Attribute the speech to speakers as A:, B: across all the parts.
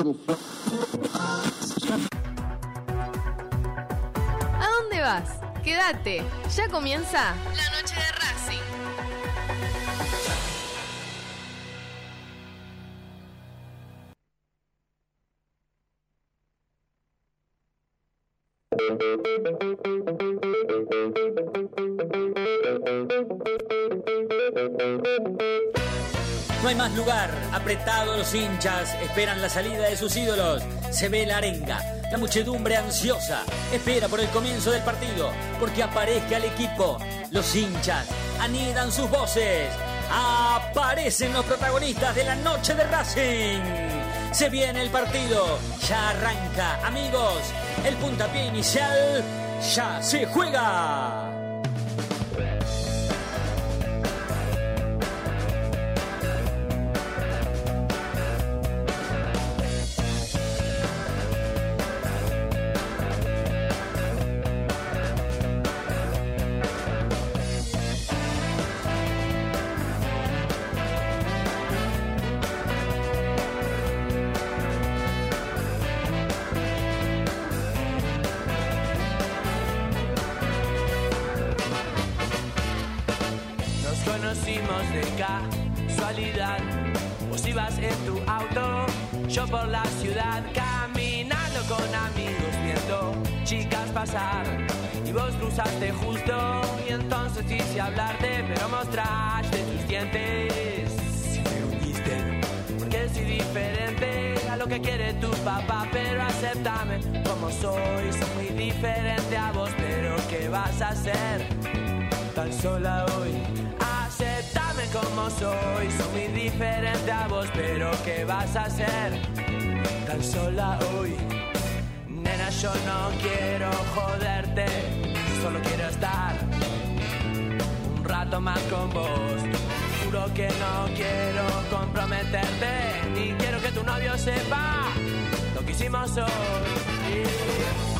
A: ¿A dónde vas? Quédate, ya comienza la noche de Racing.
B: No hay más lugar, apretado los hinchas, esperan la salida de sus ídolos. Se ve la arenga, la muchedumbre ansiosa, espera por el comienzo del partido, porque aparezca el equipo. Los hinchas anidan sus voces, aparecen los protagonistas de la noche de Racing. Se viene el partido, ya arranca, amigos, el puntapié inicial ya se juega.
C: Vos. Juro que no quiero comprometerte, ni quiero que tu novio sepa lo que hicimos hoy.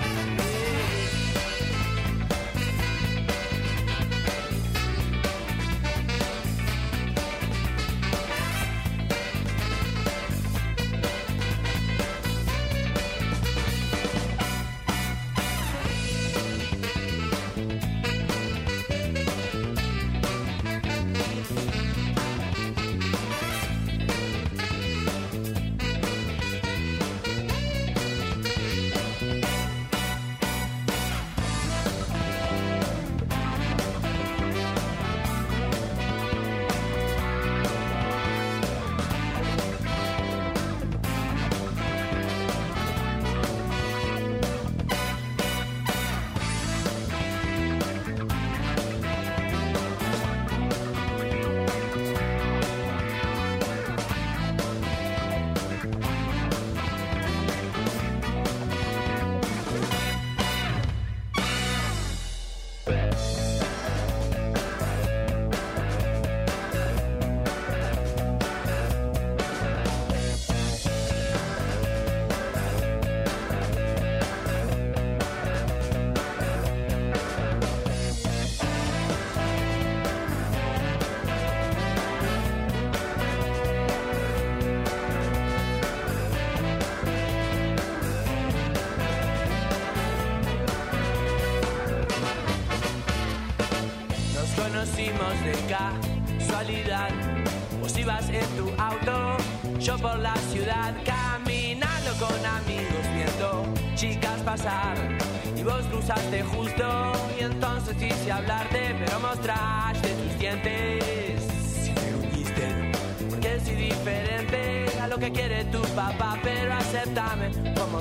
C: Best.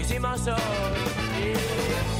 C: lo que hicimos hoy. Nena,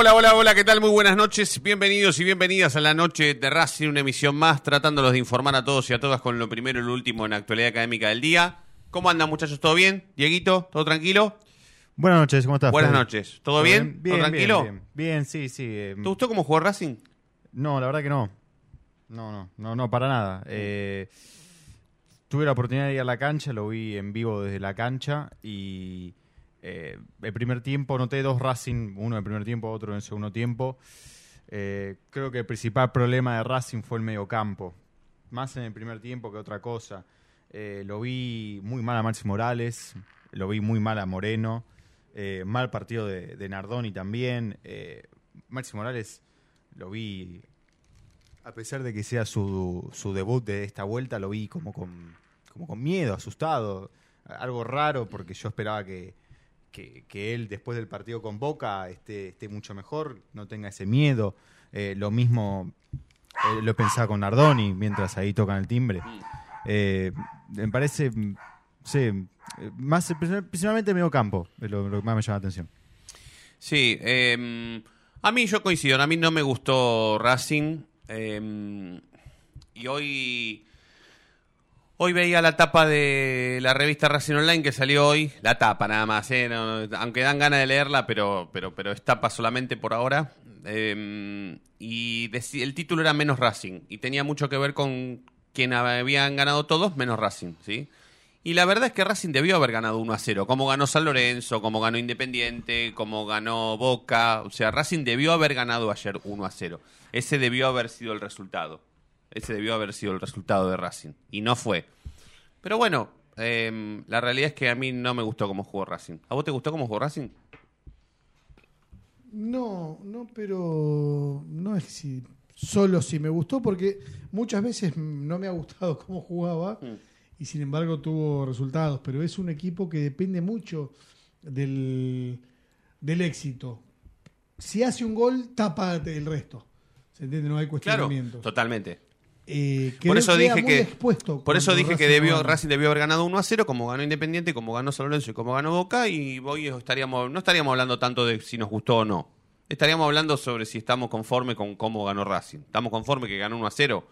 D: Hola, hola, hola, ¿qué tal? Muy buenas noches, bienvenidos y bienvenidas a la noche de Racing, una emisión más, tratándolos de informar a todos y a todas con lo primero y lo último en la actualidad académica del día. ¿Cómo andan muchachos? ¿Todo bien? Dieguito, ¿todo tranquilo?
E: Buenas noches, ¿cómo estás?
D: Buenas
E: Fede?
D: noches, ¿todo bien?
E: Bien,
D: ¿Todo tranquilo?
E: Bien, bien. Bien, sí, sí. eh,
D: ¿Te gustó cómo jugó Racing?
E: No, la verdad que no. No, no, no, no, para nada. Eh, tuve la oportunidad de ir a la cancha, lo vi en vivo desde la cancha y eh, el primer tiempo noté dos Racing, uno en el primer tiempo, otro en el segundo tiempo. Eh, creo que el principal problema de Racing fue el mediocampo, más en el primer tiempo que otra cosa. Eh, lo vi muy mal a Maxi Morales, lo vi muy mal a Moreno, mal partido de, de Nardoni también. Maxi Morales lo vi, a pesar de que sea su, debut de esta vuelta, lo vi como con miedo, asustado, algo raro porque yo esperaba que, que, él después del partido con Boca esté, esté mucho mejor, no tenga ese miedo. Eh, lo mismo eh, lo pensaba con Nardoni mientras ahí tocan el timbre. Eh, me parece, sí, más principalmente medio campo, es lo, que más me llama la atención.
D: Sí, eh, a mí yo coincido, a mí no me gustó Racing eh, y hoy hoy veía la tapa de la revista Racing Online que salió hoy, la tapa nada más, eh, aunque dan ganas de leerla, pero pero pero es tapa solamente por ahora eh, y el título era menos Racing y tenía mucho que ver con quien habían ganado todos menos Racing, ¿sí? Y la verdad es que Racing debió haber ganado 1 a 0, como ganó San Lorenzo, como ganó Independiente, como ganó Boca. O sea, Racing debió haber ganado ayer 1 a 0. Ese debió haber sido el resultado. Ese debió haber sido el resultado de Racing. Y no fue. Pero bueno, eh, la realidad es que a mí no me gustó cómo jugó Racing. ¿A vos te gustó cómo jugó Racing?
F: No, no, pero no es si solo si me gustó, porque muchas veces no me ha gustado cómo jugaba y sin embargo tuvo resultados, pero es un equipo que depende mucho del, del éxito. Si hace un gol, tapa el resto. ¿Se entiende? No hay
D: Claro,
F: cuestionamiento.
D: totalmente.
F: Eh,
D: Por eso
F: queda
D: dije
F: muy
D: que
F: expuesto
D: por eso dije que
F: Racing
D: debió
F: no gana.
D: Racing debió haber ganado 1 a 0 como ganó Independiente, como ganó San Lorenzo y como ganó Boca y hoy estaríamos no estaríamos hablando tanto de si nos gustó o no. Estaríamos hablando sobre si estamos conformes con cómo ganó Racing. ¿Estamos conformes que ganó 1 a 0?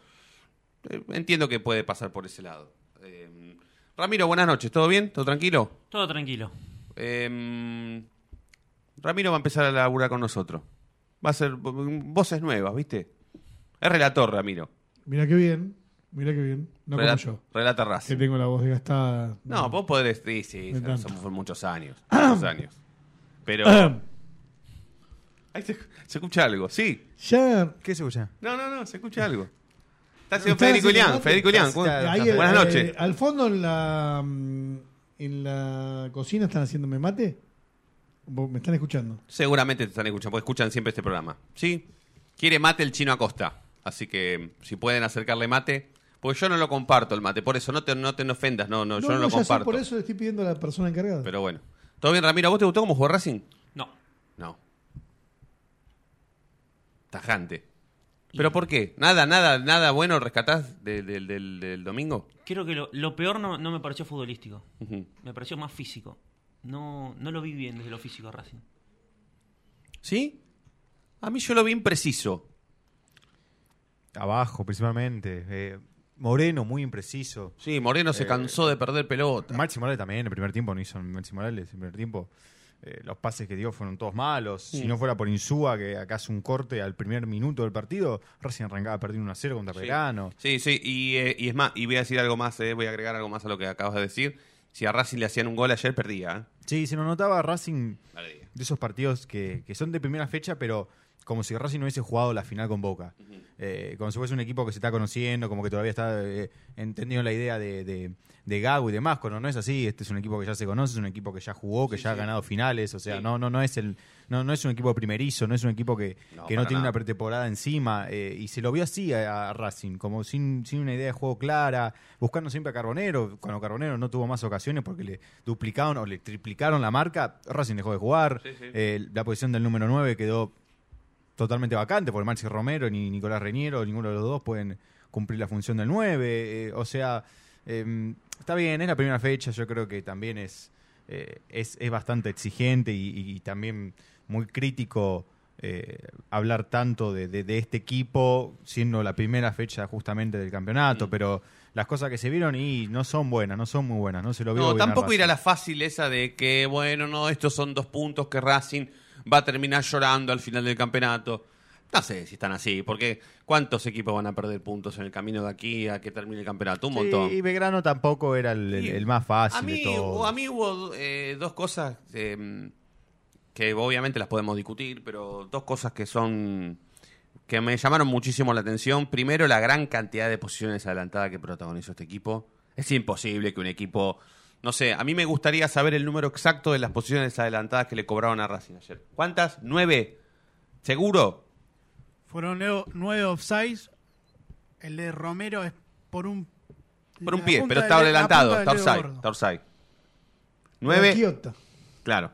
D: Eh, entiendo que puede pasar por ese lado. Eh, Ramiro, buenas noches. ¿Todo bien? ¿Todo tranquilo?
G: Todo tranquilo.
D: Eh, Ramiro va a empezar a laburar con nosotros. Va a ser voces nuevas, ¿viste? Es relator, Ramiro.
F: Mira qué bien, mira qué bien. No
D: Relata,
F: como yo,
D: relata
F: que
D: Racing.
F: tengo la voz desgastada.
D: No, vos podés. Sí, sí, somos por muchos años. Muchos años. Pero. Ahí se, se escucha algo, sí.
F: ya
E: ¿Qué se escucha?
D: No, no, no, se escucha algo. Está haciendo
F: ¿Estás
D: Federico
F: mate?
D: Federico Ilián.
E: Está-
D: ¿cómo-
E: está-
F: ahí,
D: Buenas
F: eh,
D: noches.
F: al fondo en la mm, en la cocina están haciéndome mate. ¿Me están escuchando?
D: Seguramente te están escuchando, porque escuchan siempre este programa. ¿Sí? Quiere mate el chino Acosta. Así que si pueden acercarle mate. Porque yo no lo comparto el mate, por eso no te, no te ofendas, no, no, yo no lo
F: sé,
D: comparto.
F: por eso le estoy pidiendo a la persona encargada.
D: Pero bueno. ¿Todo bien, Ramiro? ¿A vos te gustó cómo jugó Racing?
G: No.
D: No. Tajante. ¿Pero por qué? ¿Nada, nada, nada bueno rescatás de- del- del- del domingo?
G: Creo que lo, lo peor no, no me pareció futbolístico. Me pareció más físico. No, no lo vi bien desde lo físico Racing.
D: ¿Sí? A mí yo lo vi impreciso.
E: Abajo, principalmente. Eh, Moreno, muy impreciso.
D: Sí, Moreno se
E: Eh,
D: cansó de perder pelota.
E: Maxi Morales también, el primer tiempo no hizo Maxi Morales, el primer tiempo. eh, los pases que dio fueron todos malos. Si no fuera por Insúa, que acá hace un corte al primer minuto del partido, recién arrancaba perdiendo 1 a 0 contra.
D: Sí, sí, y, eh, y es más, y voy a decir algo más, eh, voy a agregar algo más a lo que acabas de decir. Si a Racing le hacían un gol ayer, perdía. ¿eh?
E: Sí, se nos notaba Racing de esos partidos que, que son de primera fecha, pero como si Racing no hubiese jugado la final con Boca. Eh, como si fuese un equipo que se está conociendo, como que todavía está eh, entendiendo la idea de, de, de Gago y demás, cuando no es así, este es un equipo que ya se conoce, es un equipo que ya jugó, que ya ha ganado finales, o sea,
D: Sí.
E: no, no, no es el, no, no es un equipo primerizo, no es un equipo que
D: No,
E: que no, tiene
D: nada.
E: una pretemporada encima, eh, y se lo vio así a, a Racing, como sin, sin una idea de juego clara, buscando siempre a Carbonero, cuando Carbonero no tuvo más ocasiones porque le duplicaron o le triplicaron la marca, Racing dejó de jugar, la posición del número 9 quedó totalmente vacante, porque Maxi Romero ni Nicolás Reñero, ninguno de los dos pueden cumplir la función del 9. eh, o sea, eh, está bien, es la primera fecha, yo creo que también es, eh, es, es bastante exigente y, y- y también muy crítico eh, hablar tanto de, de- de este equipo siendo la primera fecha justamente del campeonato, pero las cosas que se vieron y no son buenas, no son muy buenas, no se lo vio
D: No,
E: bien a
D: tampoco ir a la fácil esa de que, bueno, no, estos son dos puntos que Racing va a terminar llorando al final del campeonato. No sé si están así, porque ¿cuántos equipos van a perder puntos en el camino de aquí a que termine el campeonato? Un
E: Sí,
D: montón.
E: y Belgrano tampoco era el, el-
D: Sí.
E: el más fácil
D: a mí,
E: de todos.
D: A mí hubo eh, dos cosas eh, que obviamente las podemos discutir, pero dos cosas que son que me llamaron muchísimo la atención. Primero, la gran cantidad de posiciones adelantadas que protagonizó este equipo. Es imposible que un equipo, no sé, a mí me gustaría saber el número exacto de las posiciones adelantadas que le cobraron a Racing ayer. ¿Cuántas? ¿Nueve? ¿Seguro?
H: Fueron nueve, nueve offsides. El de Romero es por un.
D: Por un pie, pero está
H: la
D: adelantado, está offside, está offside. ¿Nueve? Claro.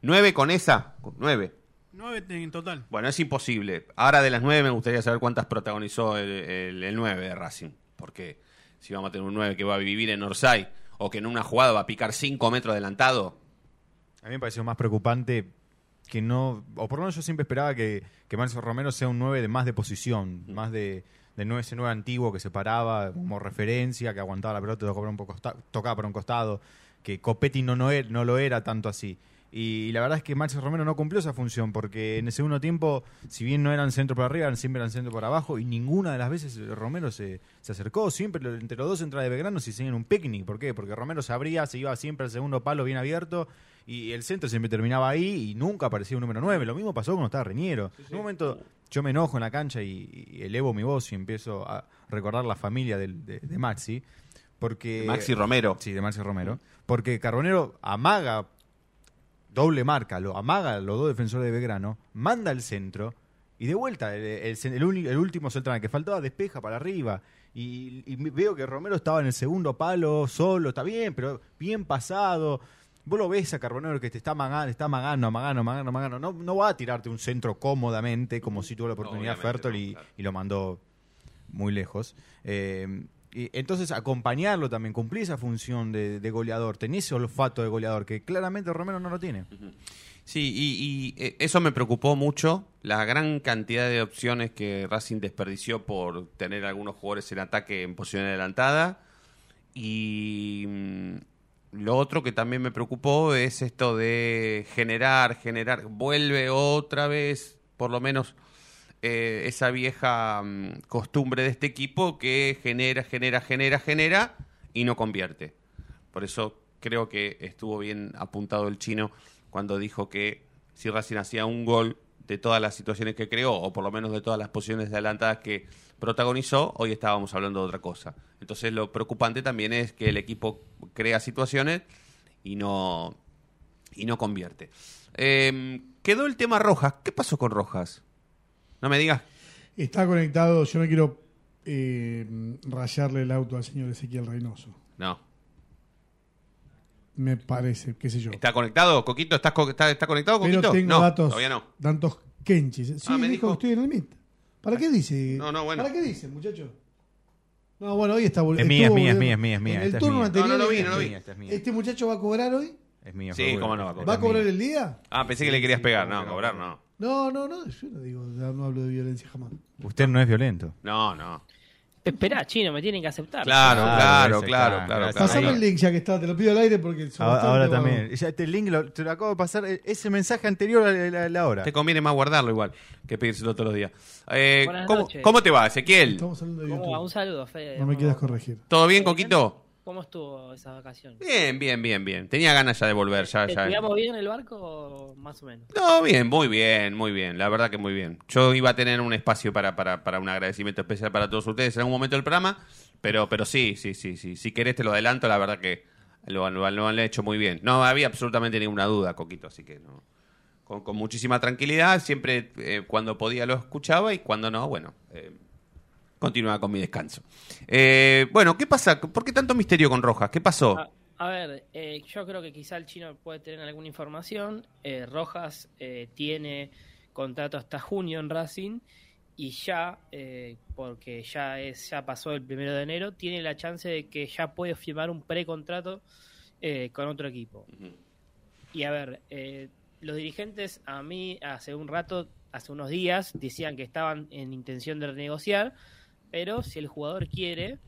D: ¿Nueve con esa? Nueve.
H: Nueve en total.
D: Bueno, es imposible. Ahora de las nueve me gustaría saber cuántas protagonizó el, el, el 9 de Racing. Porque si vamos a tener un 9 que va a vivir en Orsay o que en una jugada va a picar 5 metros adelantado.
E: A mí me pareció más preocupante que no, o por lo menos yo siempre esperaba que, que Marcio Romero sea un 9 de más de posición, más de, de 9 ese 9 antiguo que se paraba como referencia, que aguantaba la pelota, tocaba para un, poco, tocaba para un costado, que Copetti no, no, er- no lo era tanto así. Y, la verdad es que Marcio Romero no cumplió esa función, porque en el segundo tiempo, si bien no eran centro para arriba, siempre eran centro para abajo, y ninguna de las veces Romero se, se acercó. Siempre entre los dos entrada de Belgrano se hicieron un picnic. ¿Por qué? Porque Romero se abría, se iba siempre al segundo palo bien abierto, y el centro siempre terminaba ahí, y nunca aparecía un número 9. Lo mismo pasó cuando estaba Reñero. En un momento yo me enojo en la cancha y, y elevo mi voz y empiezo a recordar la familia del- de, de Maxi. Porque,
D: Maxi Romero.
E: Sí, de Maxi Romero. Porque Carbonero amaga, doble marca, lo amaga a los dos defensores de Belgrano, manda al centro y de vuelta, el, el- el el último central que faltaba despeja para arriba. Y, y veo que Romero estaba en el segundo palo, solo, está bien, pero bien pasado. Vos lo ves a Carbonero que te está amagando, está amagando, amagando, amagando, amagando. No, no va a tirarte un centro cómodamente como si tuvo la oportunidad Fertol
D: no,
E: y,
D: claro.
E: y lo mandó muy lejos. Eh, y entonces acompañarlo también, cumplir esa función de, de goleador, tener ese olfato de goleador que claramente Romero no lo tiene.
D: Sí, y, y, eh, eso me preocupó mucho, la gran cantidad de opciones que Racing desperdició por tener algunos jugadores en ataque en posición adelantada. Y mm, lo otro que también me preocupó es esto de generar, generar, vuelve otra vez, por lo menos, eh, esa vieja mm, costumbre de este equipo que genera, genera, genera, genera y no convierte. Por eso creo que estuvo bien apuntado el chino cuando dijo que si Racing hacía un gol de todas las situaciones que creó, o por lo menos de todas las posiciones adelantadas que protagonizó, hoy estábamos hablando de otra cosa. Entonces lo preocupante también es que el equipo crea situaciones y no, y no convierte. Eh, quedó el tema Rojas. ¿Qué pasó con Rojas? No me digas.
F: Está conectado, yo no quiero eh, rayarle el auto al señor Ezequiel Reynoso.
D: No.
F: Me parece, qué sé yo.
D: ¿Está conectado? ¿Coquito? ¿Estás co- está, está conectado, Coquito?
F: Pero tengo
D: no,
F: datos,
D: todavía no.
F: datos kenchis. Sí,
D: Ah, me
F: dijo
D: dijo.
F: que estoy en el MIT. ¿Para qué dice?
D: No, no, bueno.
F: ¿Para qué dice, muchacho? No, bueno, hoy está
E: Es mía, es mía, es
F: volviendo-
E: mía, es mía, es mía,
F: En el
E: esta es
F: turno
E: mía.
F: anterior.
D: No, no lo vi, no lo vi.
E: Esta es mía, esta es mía.
F: ¿Este muchacho va a cobrar hoy?
E: Es mía,
D: Sí, cómo no va a cobrar.
F: ¿Va a cobrar el día?
D: Ah, pensé que le querías pegar. No, cobrar no.
F: No, no, no, yo no digo, no hablo de violencia jamás.
E: Usted no es violento.
D: No, no.
I: Esperá, chino, me tienen que aceptar.
D: Claro,
E: Claro,
D: claro,
E: ese,
D: claro,
E: claro,
D: claro.
E: gracias.
D: claro.
F: Pasame el link ya que está, te lo pido al aire porque son
E: Ahora, ahora también. Ya este link lo- te lo acabo de pasar. e- Ese mensaje anterior a la, a la hora.
D: Te conviene más guardarlo igual que pedírselo todos los días. Eh,
I: Buenas
D: ¿cómo,
I: noches.
D: ¿Cómo te va, Ezequiel?
F: Estamos hablando de
I: ¿Cómo va? Un saludo, Fede.
F: No me
I: ¿Cómo-
F: quieras corregir.
D: ¿Todo bien, Coquito?
I: ¿Cómo estuvo esa vacación?
D: Bien, bien, bien, bien. Tenía ganas ya de volver. Ya, ya.
I: ¿Estudiamos bien el barco más o menos?
D: No, bien, muy bien, muy bien. La verdad que muy bien. Yo iba a tener un espacio para, para, para un agradecimiento especial para todos ustedes en algún momento del programa, pero, pero sí, sí, sí, sí. Si querés te lo adelanto, la verdad que lo, lo- lo han hecho muy bien. No había absolutamente ninguna duda, Coquito, así que no. Con, con muchísima tranquilidad, siempre eh, cuando podía lo escuchaba y cuando no, bueno, eh, continuaba con mi descanso. Eh, bueno, ¿qué pasa? ¿Por qué tanto misterio con Rojas? ¿Qué pasó?
I: A, a ver, eh, yo creo que quizá el chino puede tener alguna información. Eh, Rojas eh, tiene contrato hasta junio en Racing y ya, eh, porque ya es ya pasó el primero de enero, tiene la chance de que ya puede firmar un precontrato eh, con otro equipo. Y a ver, eh, los dirigentes a mí hace un rato, hace unos días, decían que estaban en intención de renegociar, pero si el jugador quiere,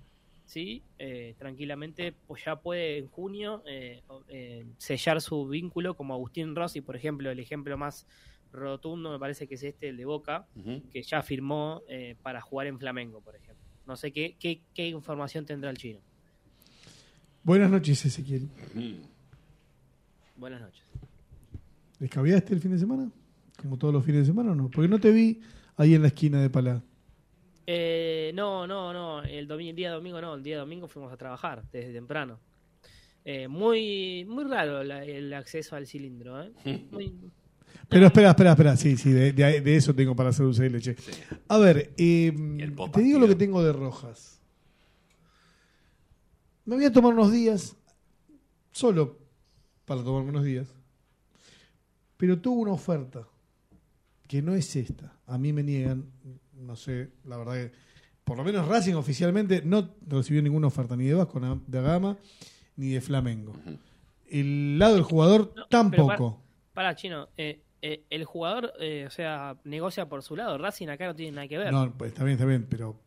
I: sí, eh, tranquilamente pues ya puede en junio eh, eh, sellar su vínculo como Agustín Rossi, por ejemplo, el ejemplo más rotundo me parece que es este, el de Boca, que ya firmó eh, para jugar en Flamengo, por ejemplo. No sé qué, qué, qué información tendrá el chino.
F: Buenas noches, Ezequiel.
I: Buenas noches.
F: ¿Descaviaste el fin de semana? Como todos los fines de semana o no? Porque no te vi ahí en la esquina de Palá.
I: Eh, no, no, no. El, día domingo no. El día domingo fuimos a trabajar desde temprano. Eh, muy, muy raro la- el acceso al cilindro. ¿eh? Muy-
F: Pero espera, espera, espera. Sí, sí, de, de- de eso tengo para hacer dulce de leche. A ver, eh, te digo lo que tengo de Rojas. Me voy a tomar unos días, solo para tomarme unos días, pero tuvo una oferta que no es esta. A mí me niegan, no sé, la verdad que, por lo menos Racing oficialmente no recibió ninguna oferta, ni de Vasco de Gama, ni de Flamengo. El lado del jugador
I: No,
F: tampoco.
I: Para, chino. eh, eh, el jugador, eh, o sea, negocia por su lado. Racing acá no tiene nada que ver.
F: No, pues está bien, está bien, pero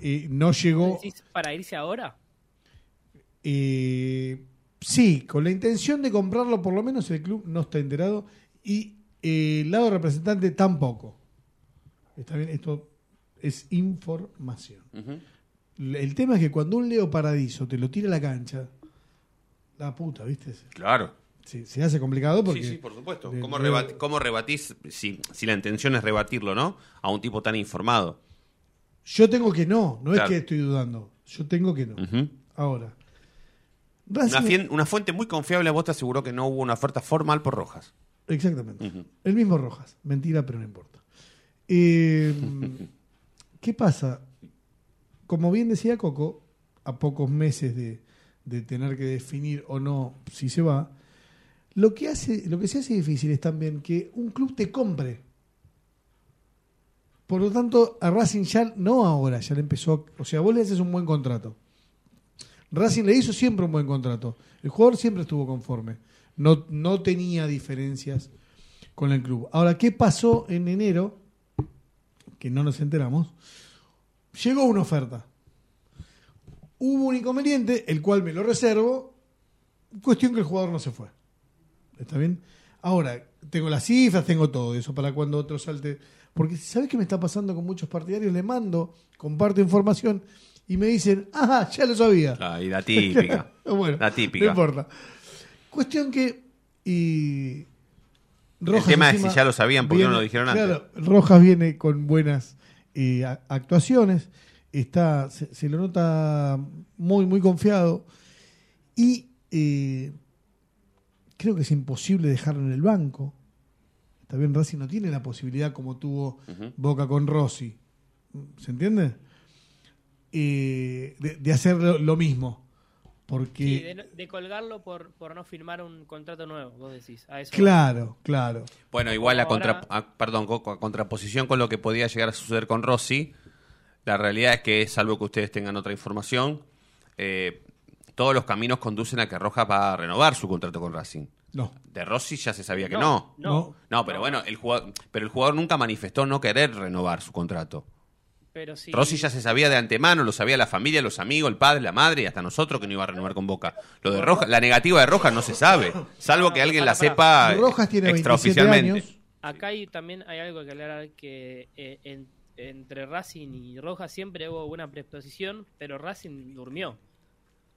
F: eh, no llegó.
I: ¿Decís ¿Para irse ahora?
F: eh, sí, con la intención de comprarlo, por lo menos el club no está enterado y eh, el lado representante tampoco. Está bien, esto es información. El tema es que cuando un Leo Paradiso te lo tira a la cancha, la puta, ¿viste?
D: Claro.
F: Sí, se hace complicado porque.
D: Sí, sí, por supuesto. ¿Cómo, rebatís, si, si la intención es rebatirlo, ¿no? A un tipo tan informado.
F: Yo tengo que no, no
D: Claro.
F: es que estoy dudando. Yo tengo que no. Ahora.
D: una,
F: Racing-
D: fien- una fuente muy confiable a vos te aseguró que no hubo una oferta formal por Rojas.
F: Exactamente. El mismo Rojas. Mentira, pero no importa. Eh, ¿Qué pasa? Como bien decía Coco, a pocos meses de, de tener que definir o no si se va, lo que, hace, lo que se hace difícil es también que un club te compre. Por lo tanto, a Racing ya no ahora, ya le empezó. O sea, vos le haces un buen contrato. Racing le hizo siempre un buen contrato. El jugador siempre estuvo conforme. No, no tenía diferencias con el club. Ahora, ¿qué pasó en enero? Que no nos enteramos. Llegó una oferta. Hubo un inconveniente, el cual me lo reservo. Cuestión que el jugador no se fue. ¿Está bien? Ahora, tengo las cifras, tengo todo eso para cuando otro salte. Porque, ¿sabes qué me está pasando con muchos partidarios? Le mando, comparto información y me dicen, ah, ya lo sabía.
D: Y la típica.
F: bueno,
D: la típica.
F: No importa. Cuestión que. Y.
D: El tema es si ya lo sabían, ¿por qué no lo dijeron antes?
F: Claro, Rojas viene con buenas eh, actuaciones. Está, se, se lo nota muy, muy confiado. Y eh, creo que es imposible dejarlo en el banco. Está bien, Racing no tiene la posibilidad como tuvo. Boca con Rossi. ¿Se entiende? Eh, de, de hacer lo, lo mismo. Porque.
I: Sí, de, colgarlo por, por no firmar un contrato nuevo, vos decís. A eso
F: Claro, claro.
D: Bueno, igual a,
I: Ahora-
D: contra, a- perdón, a contraposición con lo que podía llegar a suceder con Rossi, la realidad es que, salvo que ustedes tengan otra información, eh, todos los caminos conducen a que Rojas va a renovar su contrato con Racing.
F: No.
D: De Rossi ya se sabía que
I: No,
D: no.
I: no.
D: No, pero bueno, el jugador, pero el jugador nunca manifestó no querer renovar su contrato.
I: Pero sí.
D: Rossi ya se sabía de antemano, lo sabía la familia, los amigos, el padre, la madre y hasta nosotros que no iba a renovar con Boca. Lo de Rojas, la negativa de Rojas no se sabe, salvo que alguien la sepa
F: Rojas tiene 27
D: extraoficialmente.
F: años.
I: Acá hay, también hay algo que aclarar que eh, en- entre Racing y Rojas siempre hubo buena predisposición, pero Racing durmió.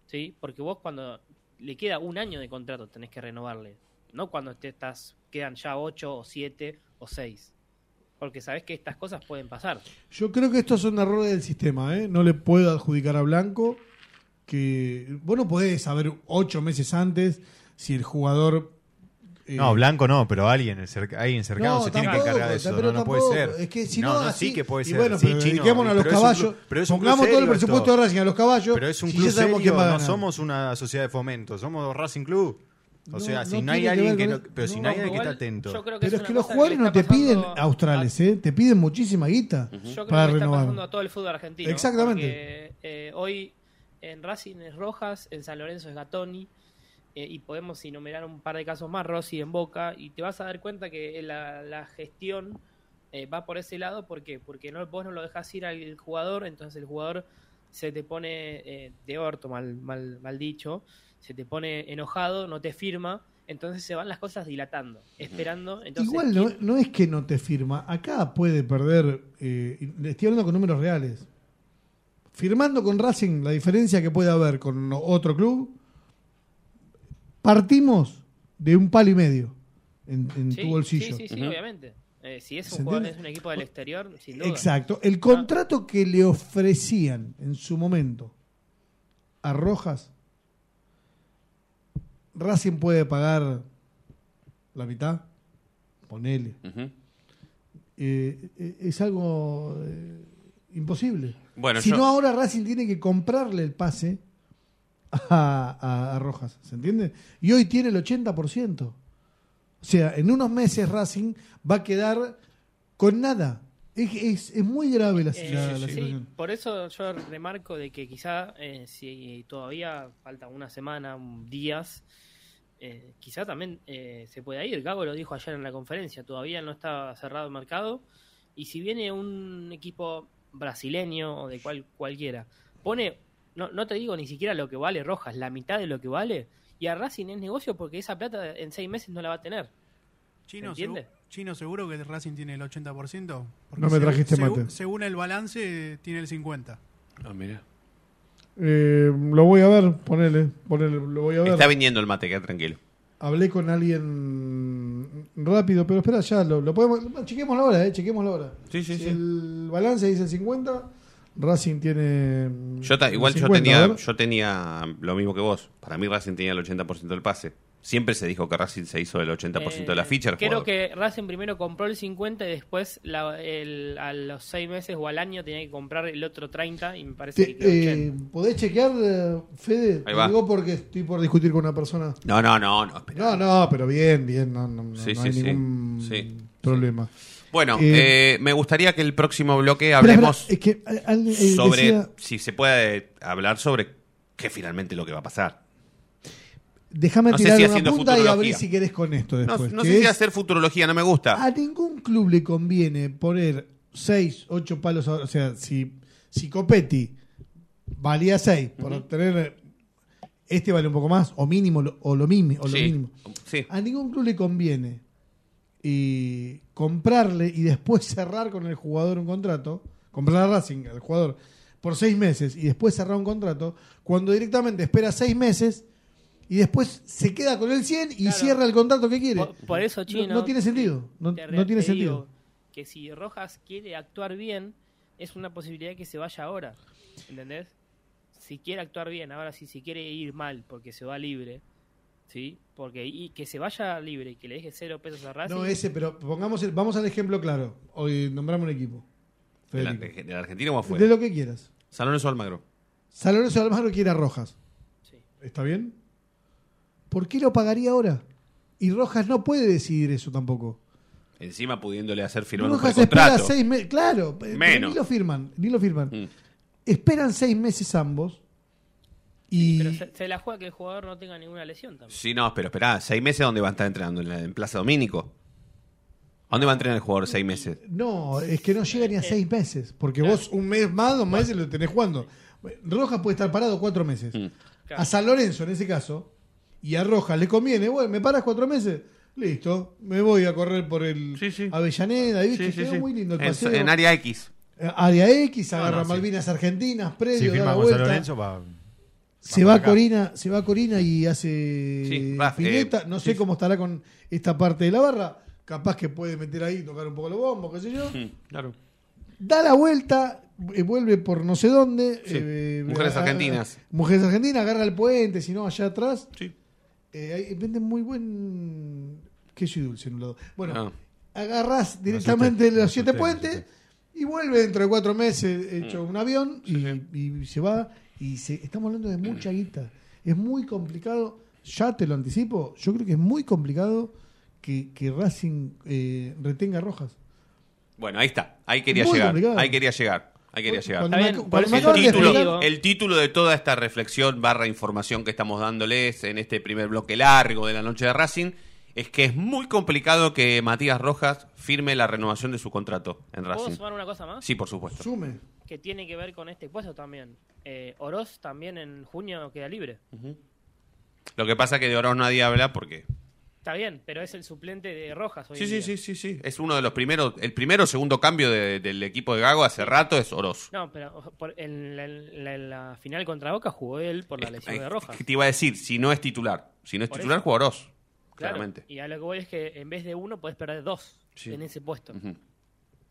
I: ¿Sí? Porque vos cuando le queda un año de contrato tenés que renovarle. No cuando te estás, quedan ya 8 o 7 o 6. Porque sabés que estas cosas pueden pasar.
F: Yo creo que estos son errores del sistema, ¿eh? No le puedo adjudicar a Blanco que vos no podés saber ocho meses antes si el jugador... eh,
E: No, Blanco no, pero alguien, cerca- alguien cercano
F: No,
E: se tiene que encargar de eso.
F: pero
E: No, no puede ser.
F: Es que si no, así-
E: sí que puede
F: y
E: ser.
F: bueno,
E: sí,
F: pero
E: chino,
F: dediquémonos a los
E: pero es un
F: caballos.
E: club- pero es un
F: Pongamos todo el presupuesto
E: esto.
F: de Racing a los caballos.
E: Pero es un
F: si
E: club serio, no somos una sociedad de fomento, somos Racing Club. O
F: No,
E: sea, si
F: no
E: no hay
F: que
E: alguien
F: ver
E: que no, pero si
F: no,
E: no hay alguien que está atento.
I: yo creo que
F: Pero
I: es
F: es que los jugadores no
I: está
F: te piden australes, ¿eh? Te piden muchísima guita
I: Yo creo
F: para
I: que está
F: renovar.
I: pasando a todo el fútbol argentino.
F: Exactamente.
I: porque, eh, hoy en Racing es Rojas, en San Lorenzo es Gatoni, eh, y podemos enumerar un par de casos más, Rossi en Boca, y te vas a dar cuenta que la, la gestión eh, va por ese lado, ¿por qué? Porque no, vos no lo dejas ir al jugador, entonces el jugador se te pone eh, de orto, mal, mal, mal dicho, se te pone enojado, no te firma, entonces se van las cosas dilatando, esperando. Entonces,
F: Igual no, no es que no te firma. Acá puede perder. eh, estoy hablando con números reales. Firmando con Racing, la diferencia que puede haber con otro club, partimos de un palo y medio en, en
I: Sí,
F: tu bolsillo.
I: Sí, sí, obviamente. Eh, si es
F: ¿Se
I: un, jugador, es un equipo del exterior, sin duda.
F: Exacto. El contrato que le ofrecían en su momento a Rojas, Racing puede pagar la mitad, ponele.
D: Ujú.
F: Eh, eh, es algo eh, imposible.
D: Bueno,
F: si
D: yo-
F: no, ahora Racing tiene que comprarle el pase a, a- a Rojas, ¿se entiende? Y hoy tiene el 80%. O sea, en unos meses Racing va a quedar con nada. Es, es- es muy grave la,
I: Eh,
F: la- la
I: sí,
F: situación.
I: por eso yo remarco de que quizá eh, si todavía falta una semana, un- días, eh, quizá también eh, se pueda ir. Gago lo dijo ayer en la conferencia, todavía no está cerrado el mercado. Y si viene un equipo brasileño o de cual, cualquiera, pone, no, no te digo ni siquiera lo que vale Rojas, la mitad de lo que vale, y a Racing es negocio porque esa plata en seis meses no la va a tener.
H: Chino,
I: ¿Entiende?
H: segu- Chino, seguro que Racing tiene el 80%. Porque
F: No me trajiste
H: segu-
F: mate.
H: Según el balance, tiene el 50%.
D: Ah, mira.
F: Eh, lo voy a ver, ponele, ponele, lo voy a ver.
D: Está viniendo el mate, queda tranquilo.
F: Hablé con alguien rápido, pero espera, ya lo, lo podemos. Chequemos la hora, eh, chequemos la hora.
D: Sí, sí,
F: Si
D: sí.
F: El balance dice 50, Racing tiene.
D: Yo ta- igual yo
F: 50, a
D: tenía, yo tenía lo mismo que vos. Para mí Racing tenía el 80% del pase. Siempre se dijo que Racing se hizo el 80% de la
I: Eh,
D: ficha. el
I: Creo
D: jugador.
I: que Racing primero compró el 50 y después la- el- a los seis meses o al año tenía que comprar el otro 30 y me parece
F: Te-
I: que quedó
F: eh,
I: 80.
F: ¿Podés chequear, eh, Fede?
D: Ahí
F: Te
D: va.
F: digo porque estoy por discutir con una persona.
D: No, no, no, no. espera.
F: No, no, pero bien, bien. No, no, no-
D: Sí,
F: no
D: sí,
F: hay
D: sí.
F: ningún
D: Sí.
F: problema.
D: Bueno,
F: Eh,
D: eh, me gustaría que el próximo bloque hablemos
F: espera, es que eh, al- eh,
D: sobre,
F: decía-
D: si se puede hablar sobre qué finalmente lo que va a pasar.
F: Déjame
D: no
F: tirar
D: si
F: una punta y abrir si querés con esto después.
D: no sé si hacer futurología, no me gusta.
F: A ningún club le conviene poner 6, 8 palos. O sea, si, si Copetti valía 6 por obtener. Este vale un poco más, o mínimo, o lo, mínimo, o lo mínimo.
D: sí.
F: A ningún club le conviene y comprarle y después cerrar con el jugador un contrato, comprar a Racing al jugador por seis meses y después cerrar un contrato, cuando directamente espera seis meses y después se queda con el 100 y
I: Claro.
F: cierra el contrato que quiere.
I: Por, por eso,
F: No-
I: Chino.
F: no, tiene sentido. No,
I: te-
F: no tiene
I: te
F: sentido.
I: digo que si Rojas quiere actuar bien, es una posibilidad que se vaya ahora. ¿Entendés? Si quiere actuar bien, ahora sí, si quiere ir mal porque se va libre, ¿sí? Porque y que se vaya libre y que le deje cero pesos a Racing.
F: No, ese, pero pongamos el- vamos al ejemplo claro. Hoy nombramos un equipo.
D: ¿De la,
F: Federico.
D: de- de la Argentina o afuera?
F: De lo que quieras.
D: San Lorenzo Almagro.
F: San Lorenzo de Almagro quiere a Rojas.
I: Sí.
F: ¿Está bien? ¿Por qué lo pagaría ahora? Y Rojas no puede decidir eso tampoco.
D: Encima pudiéndole hacer firmar un
F: Rojas espera
D: contrato.
F: seis meses. Claro, pero
D: Menos.
F: ni lo firman. Ni lo firman.
D: Mm.
F: Esperan seis meses ambos. Y
I: Pero se, se la juega que el jugador no tenga ninguna lesión también.
D: Sí, no, pero esperá, ¿seis meses dónde va a estar entrenando? ¿En, la, en Plaza Domínico? ¿A dónde va a entrenar el jugador seis meses?
F: no, es que no llega ni a seis meses. Porque vos un mes más, dos meses lo tenés jugando. Rojas puede estar parado cuatro meses.
D: Mm.
I: Claro.
F: A San Lorenzo, en ese caso, y a Rojas le conviene, bueno, ¿me paras cuatro meses? Listo, me voy a correr por el
D: Sí, sí.
F: Avellaneda, y viste,
D: Sí, sí,
F: quedó
D: sí.
F: muy lindo el
D: En,
F: paseo.
D: en área X.
F: Eh, Área X, agarra
E: no.
F: Malvinas Argentinas, predio, da la
E: San
F: vuelta.
E: Lorenzo, va.
F: se
E: va acá.
F: Corina, se va Corina y hace
D: Sí, va,
F: fileta.
D: eh,
F: no sé
D: sí.
F: cómo estará con esta parte de la barra. Capaz que puede meter ahí, tocar un poco los bombos, qué sé yo.
D: Claro.
F: Da la vuelta, eh, vuelve por no sé dónde.
D: Sí,
F: eh,
D: Mujeres
F: a-
D: Argentinas.
F: Mujeres Argentinas, agarra el puente, si no, allá atrás.
D: Sí.
F: Eh, venden muy buen queso y dulce en un lado. Bueno,
D: Ah.
F: agarrás directamente
E: asusté,
F: los siete puentes y vuelve dentro de cuatro meses hecho
D: Mm.
F: un avión y, y se va. Y se, estamos hablando de mucha guita. Es muy complicado, ya te lo anticipo, yo creo que es muy complicado que, que Racing eh, retenga a Rojas.
D: Bueno, ahí está. Ahí quería
F: Muy
D: llegar.
F: complicado.
D: Ahí quería llegar. Ahí quería llegar.
F: Cuando
I: Está
F: me-
I: bien,
F: cuando
I: por
F: me
I: eso
D: El
F: de
D: título,
F: explicar-
I: digo-
D: el título de toda esta reflexión barra información que estamos dándoles en este primer bloque largo de la noche de Racing es que es muy complicado que Matías Rojas firme la renovación de su contrato en
I: ¿Puedo
D: Racing.
I: sumar una cosa más?
D: Sí, por supuesto.
F: Sume.
I: Que tiene que ver con este puesto también. Eh, Oroz también en junio queda libre.
D: Lo que pasa es que de Oroz nadie habla porque...
I: Está bien, pero es el suplente de Rojas hoy
D: Sí,
I: en
D: sí,
I: día.
D: sí, sí, sí. Es uno de los primeros... El primero o segundo cambio de- del equipo de Gago hace rato es Oroz.
I: No, pero por- en, la, en la- en la final contra Boca jugó él por la lesión de Rojas.
D: Te iba a decir, si no es titular. Si no es
I: Por
D: titular,
I: eso.
D: juega Oroz.
I: Claro,
D: Claramente.
I: Y a lo que voy es que en vez de uno puedes perder dos
D: Sí.
I: en ese puesto.
D: Ujú.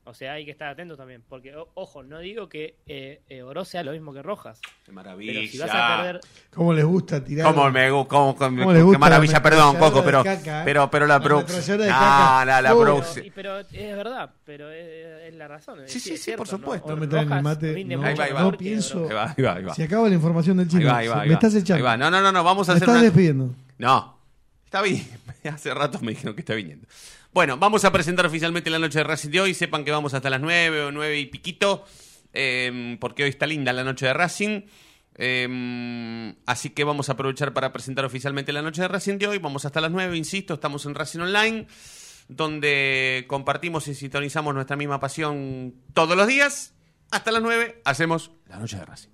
I: O sea, hay que estar atento también. Porque, o- ojo, no digo que eh, eh, Oroz sea lo mismo que Rojas.
D: Qué maravilla.
I: Pero si vas a perder.
F: ¿Cómo les gusta tirar?
D: ¿Cómo me gu- cómo- cómo-
F: ¿Cómo les
D: qué
F: gusta
D: maravilla,
F: la
D: perdón, Coco,
F: de
D: pero,
F: caca, eh?
D: pero, pero la
F: La de caca.
D: la, la
F: Uh.
I: Pero,
D: producción.
I: y- pero es verdad, pero es, es la razón.
D: Sí, sí, sí,
I: cierto,
D: por supuesto.
F: No me traen el mate, no, pienso.
D: Ahí va, ahí va, ahí va.
F: Se acaba la información del
D: Ahí
F: chino.
D: va, ahí va,
F: Se-
D: ahí
F: me
D: va.
F: estás echando.
D: Ahí va. No, no, no, no, vamos a
F: me
D: hacer
F: estás
D: una...
F: despidiendo.
D: No, está bien. Hace rato me dijeron que está viniendo. Bueno, vamos a presentar oficialmente la noche de Racing de hoy. Sepan que vamos hasta las 9 o 9 y piquito, eh, porque hoy está linda la noche de Racing. Eh, así que vamos a aprovechar para presentar oficialmente la noche de Racing de hoy. Vamos hasta las 9, insisto, estamos en Racing Online, donde compartimos y sintonizamos nuestra misma pasión todos los días. Hasta las 9 hacemos la noche de Racing.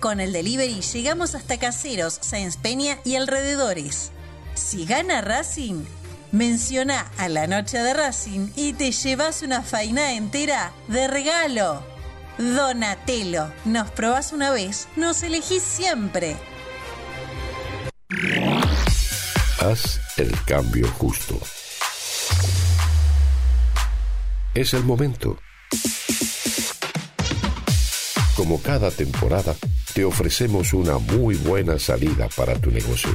J: Con el delivery llegamos hasta Caseros, Sáenz Peña y alrededores. Si gana Racing, menciona a la noche de Racing y te llevas una faina entera de regalo. Donatello, nos probás una vez, nos elegís siempre.
K: Haz el cambio justo. Es el momento. Como cada temporada, te ofrecemos una muy buena salida para tu negocio.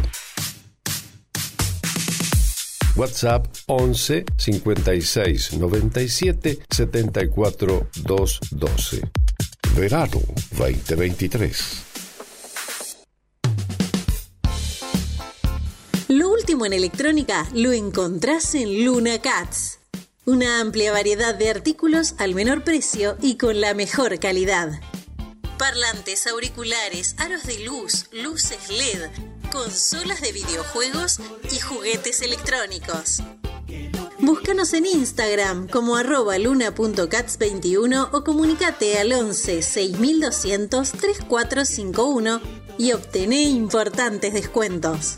K: WhatsApp 11 56 97 74 212. Verano 2023.
J: Lo último en electrónica lo encontrás en Luna Cats. Una amplia variedad de artículos al menor precio y con la mejor calidad. Parlantes, auriculares, aros de luz, luces LED, consolas de videojuegos y juguetes electrónicos. Búscanos en Instagram como arroba luna.cats21 o comunicate al 11 6200 3451 y obtené importantes descuentos.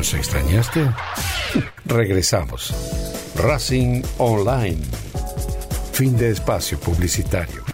K: ¿Nos extrañaste? Regresamos. Racing Online. Fin de espacio publicitario.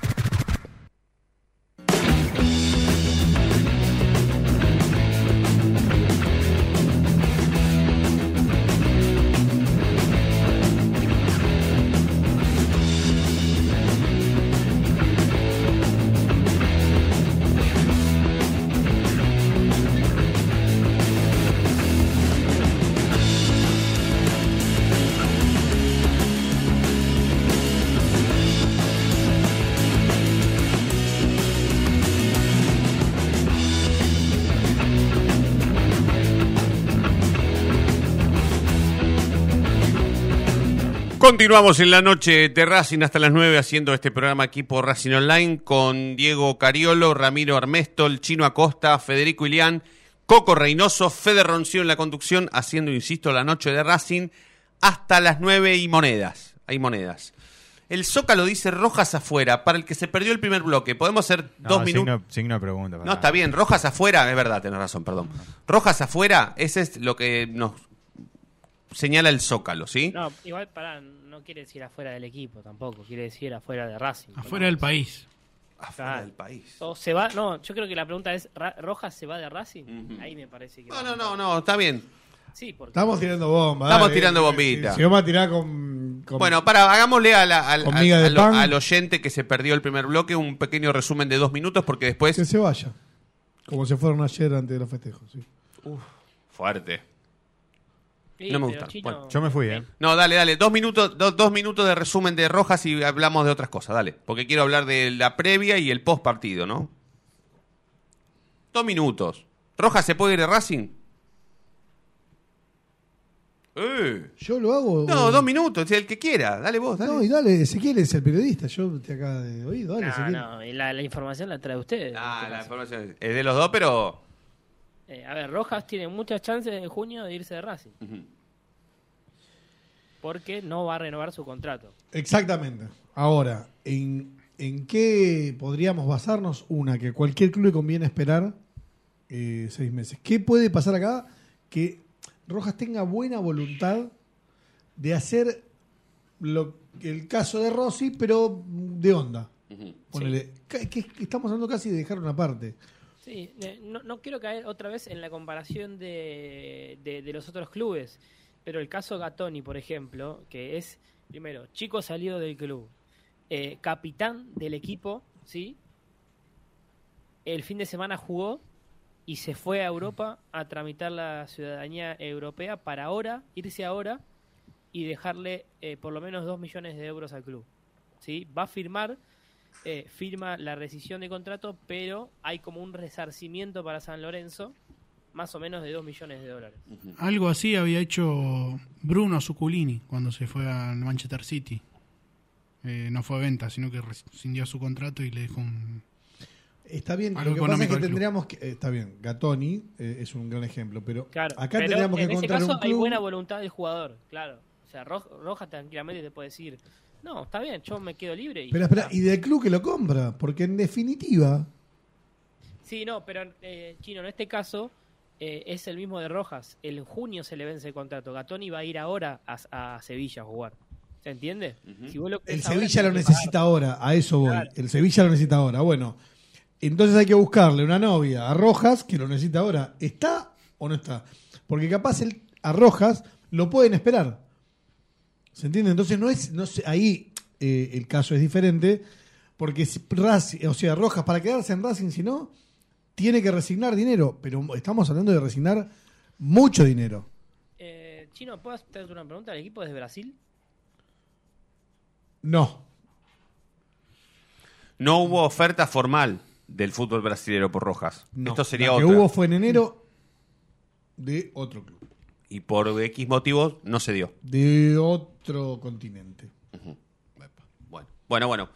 D: Continuamos en la noche de Racing hasta las 9 haciendo este programa aquí por Racing Online con Diego Cariolo, Ramiro Armestol, Chino Acosta, Federico Ilián, Coco Reynoso, Fede Roncio en la conducción, haciendo, insisto, la noche de Racing hasta las 9 y monedas. Hay monedas. El Zócalo dice rojas afuera, para el que se perdió el primer bloque. Podemos hacer
E: No,
D: dos minutos.
E: signo, de pregunta.
D: No,
E: pará.
D: está bien, rojas afuera, es verdad, tenés razón, perdón. Rojas afuera, ese es lo que nos señala el Zócalo, ¿sí?
I: No, igual para no quiere decir afuera del equipo tampoco, quiere decir afuera de Racing.
H: Afuera del país.
D: Afuera del país.
I: O se va, no, yo creo que la pregunta es, ¿Ra- ¿Rojas se va de Racing? Ahí me parece que...
D: No, no, no, no, está bien.
I: Sí, porque
F: Estamos tirando bombas.
D: Estamos
F: dale.
D: tirando bombita.
F: Si, si vamos a tirar con. con-
D: Bueno, para, hagámosle a la- al, oyente que se perdió el primer bloque un pequeño resumen de dos minutos porque después...
F: Que se vaya. Como se fueron ayer antes de los festejos. sí.
D: Fuerte.
I: Sí,
D: no me
I: pero
D: gusta.
I: Chino-
D: Bueno.
E: Yo me fui, ¿eh?
D: No, dale, dale. Dos minutos, do- dos minutos de resumen de Rojas y hablamos de otras cosas, dale. Porque quiero hablar de la previa y el post partido, ¿no? Dos minutos. ¿Rojas se puede ir de Racing? Eh.
F: Yo lo hago.
D: No, dos minutos, el que quiera. Dale vos, dale.
F: No, y dale, Ezequiel es el periodista. Yo te acá de oído. Dale,
I: No, no, y la, la información la trae usted.
D: Ah, la
I: caso.
D: información es de los dos, pero...
I: Eh, a ver, Rojas tiene muchas chances en junio de irse de Racing. Porque no va a renovar su contrato.
F: Exactamente. Ahora, ¿en, ¿en qué podríamos basarnos? Una, que cualquier club le conviene esperar eh, seis meses. ¿Qué puede pasar acá? Que Rojas tenga buena voluntad de hacer lo, el caso de Rossi, pero de onda. Ponele, que- que estamos hablando casi de dejar una parte.
I: Sí, no, no quiero caer otra vez en la comparación de, de- de los otros clubes, pero el caso Gatoni, por ejemplo, que es, primero, chico salido del club, eh, capitán del equipo, ¿sí? El fin de semana jugó y se fue a Europa a tramitar la ciudadanía europea para ahora, irse ahora y dejarle eh, por lo menos 2 millones de euros al club. ¿sí? Va a firmar, eh, firma la rescisión de contrato, pero hay como un resarcimiento para San Lorenzo, más o menos de 2 millones de dólares.
H: Algo así había hecho Bruno Zuculini cuando se fue al Manchester City. Eh, no fue a venta, sino que rescindió su contrato y le dejó un...
F: Está bien,
H: Algo
F: lo que pasa es que tendríamos que. eh, está bien, Gatoni eh, es un gran ejemplo, pero
I: Claro,
F: acá
I: pero
F: tendríamos que
I: en ese
F: encontrar
I: caso
F: un
I: hay buena voluntad del jugador, claro. O sea, Ro- Roja tranquilamente te puede decir, no, está bien, yo me quedo libre. Y
F: Pero espera,
I: está".
F: y del club que lo compra, porque en definitiva.
I: Sí, no, pero eh, Chino, en este caso eh, es el mismo de Rojas. En junio se le vence el contrato. Gatoni va a ir ahora a, a Sevilla a jugar. ¿Se entiende? Si vos lo
F: El
I: ahora,
F: Sevilla lo necesita ahora, a eso voy.
I: Claro.
F: El Sevilla lo necesita ahora. Bueno, entonces hay que buscarle una novia a Rojas que lo necesita ahora. ¿Está o no está? Porque capaz el, a Rojas lo pueden esperar. ¿Se entiende? Entonces no es, no sé, ahí eh, el caso es diferente. Porque si Racing- o sea, Rojas para quedarse en Racing, si no, tiene que resignar dinero. Pero estamos hablando de resignar mucho dinero.
I: Eh, Chino, ¿puedo hacerte una pregunta? ¿El equipo es de Brasil?
F: No.
D: No hubo oferta formal del fútbol brasileño por Rojas.
F: no.
D: Esto sería
F: La
D: otra.
F: que hubo fue en enero de otro club.
D: Y por X motivos no se dio.
F: De otro continente.
D: Bueno, bueno. bueno.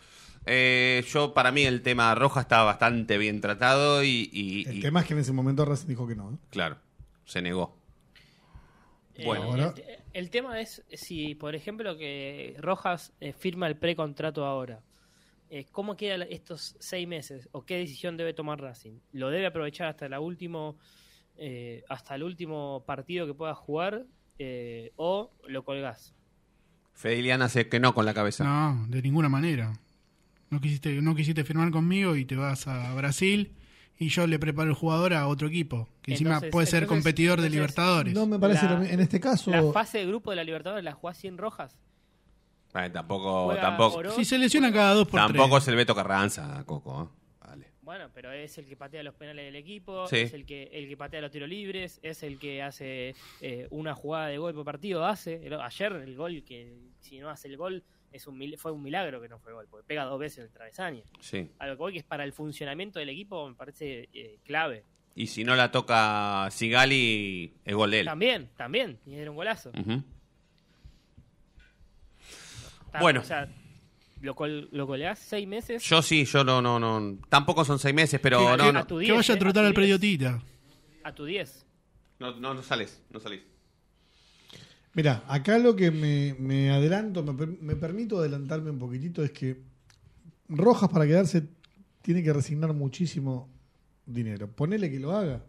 D: Eh, yo, para mí, el tema Rojas está bastante bien tratado y. y-
F: El
D: y-
F: tema es que en ese momento Racing dijo que no. ¿eh?
D: Claro, se negó.
I: Eh,
D: Bueno.
F: Ahora-
I: el, el tema es si, por ejemplo, que Rojas eh, firma el precontrato ahora. eh, ¿Cómo quedan estos seis meses? ¿O qué decisión debe tomar Racing? ¿Lo debe aprovechar hasta, la último, eh, hasta el último partido que pueda jugar? eh, ¿O lo colgás?
D: Fedeliana hace que no con la cabeza.
H: No, de ninguna manera. No quisiste, no quisiste firmar conmigo y te vas a Brasil y yo le preparo el jugador a otro equipo, que encima
I: Entonces-
H: puede ser
I: entonces-
H: competidor de Libertadores.
F: No me parece
I: La-
F: en este caso.
I: ¿La fase de grupo de la Libertadores la jugás sin Rojas?
D: Eh, tampoco,
I: Juega
D: tampoco.
H: Si se lesiona cada dos por
D: tampoco
H: tres.
D: es el Beto Carranza, Coco. ¿eh?
I: Bueno, pero es el que patea los penales del equipo,
D: Sí.
I: es el que el que patea los tiros libres, es el que hace eh, una jugada de gol por partido, hace. El- ayer el gol que si no hace el gol es un mil- fue un milagro que no fue gol, porque pega dos veces el travesaño.
D: Sí.
I: A lo que voy que es para el funcionamiento del equipo me parece eh, clave.
D: Y si no la toca Sigali, es gol de él.
I: También, también, y era un golazo. Está-
D: Bueno.
I: O sea, lo, col, lo coleás seis meses.
D: Yo sí, yo no, no, no. Tampoco son seis meses, pero
I: Que-
D: no,
I: que-
D: no.
I: a tu
H: Que
I: 10,
H: vaya a
I: eh,
H: trotar al
I: 10.
H: periodita.
I: A tu 10.
D: No, no, no sales, no salís.
F: Mira, acá lo que me, me adelanto, me, me permito adelantarme un poquitito, es que Rojas para quedarse tiene que resignar muchísimo dinero. Ponele que lo haga,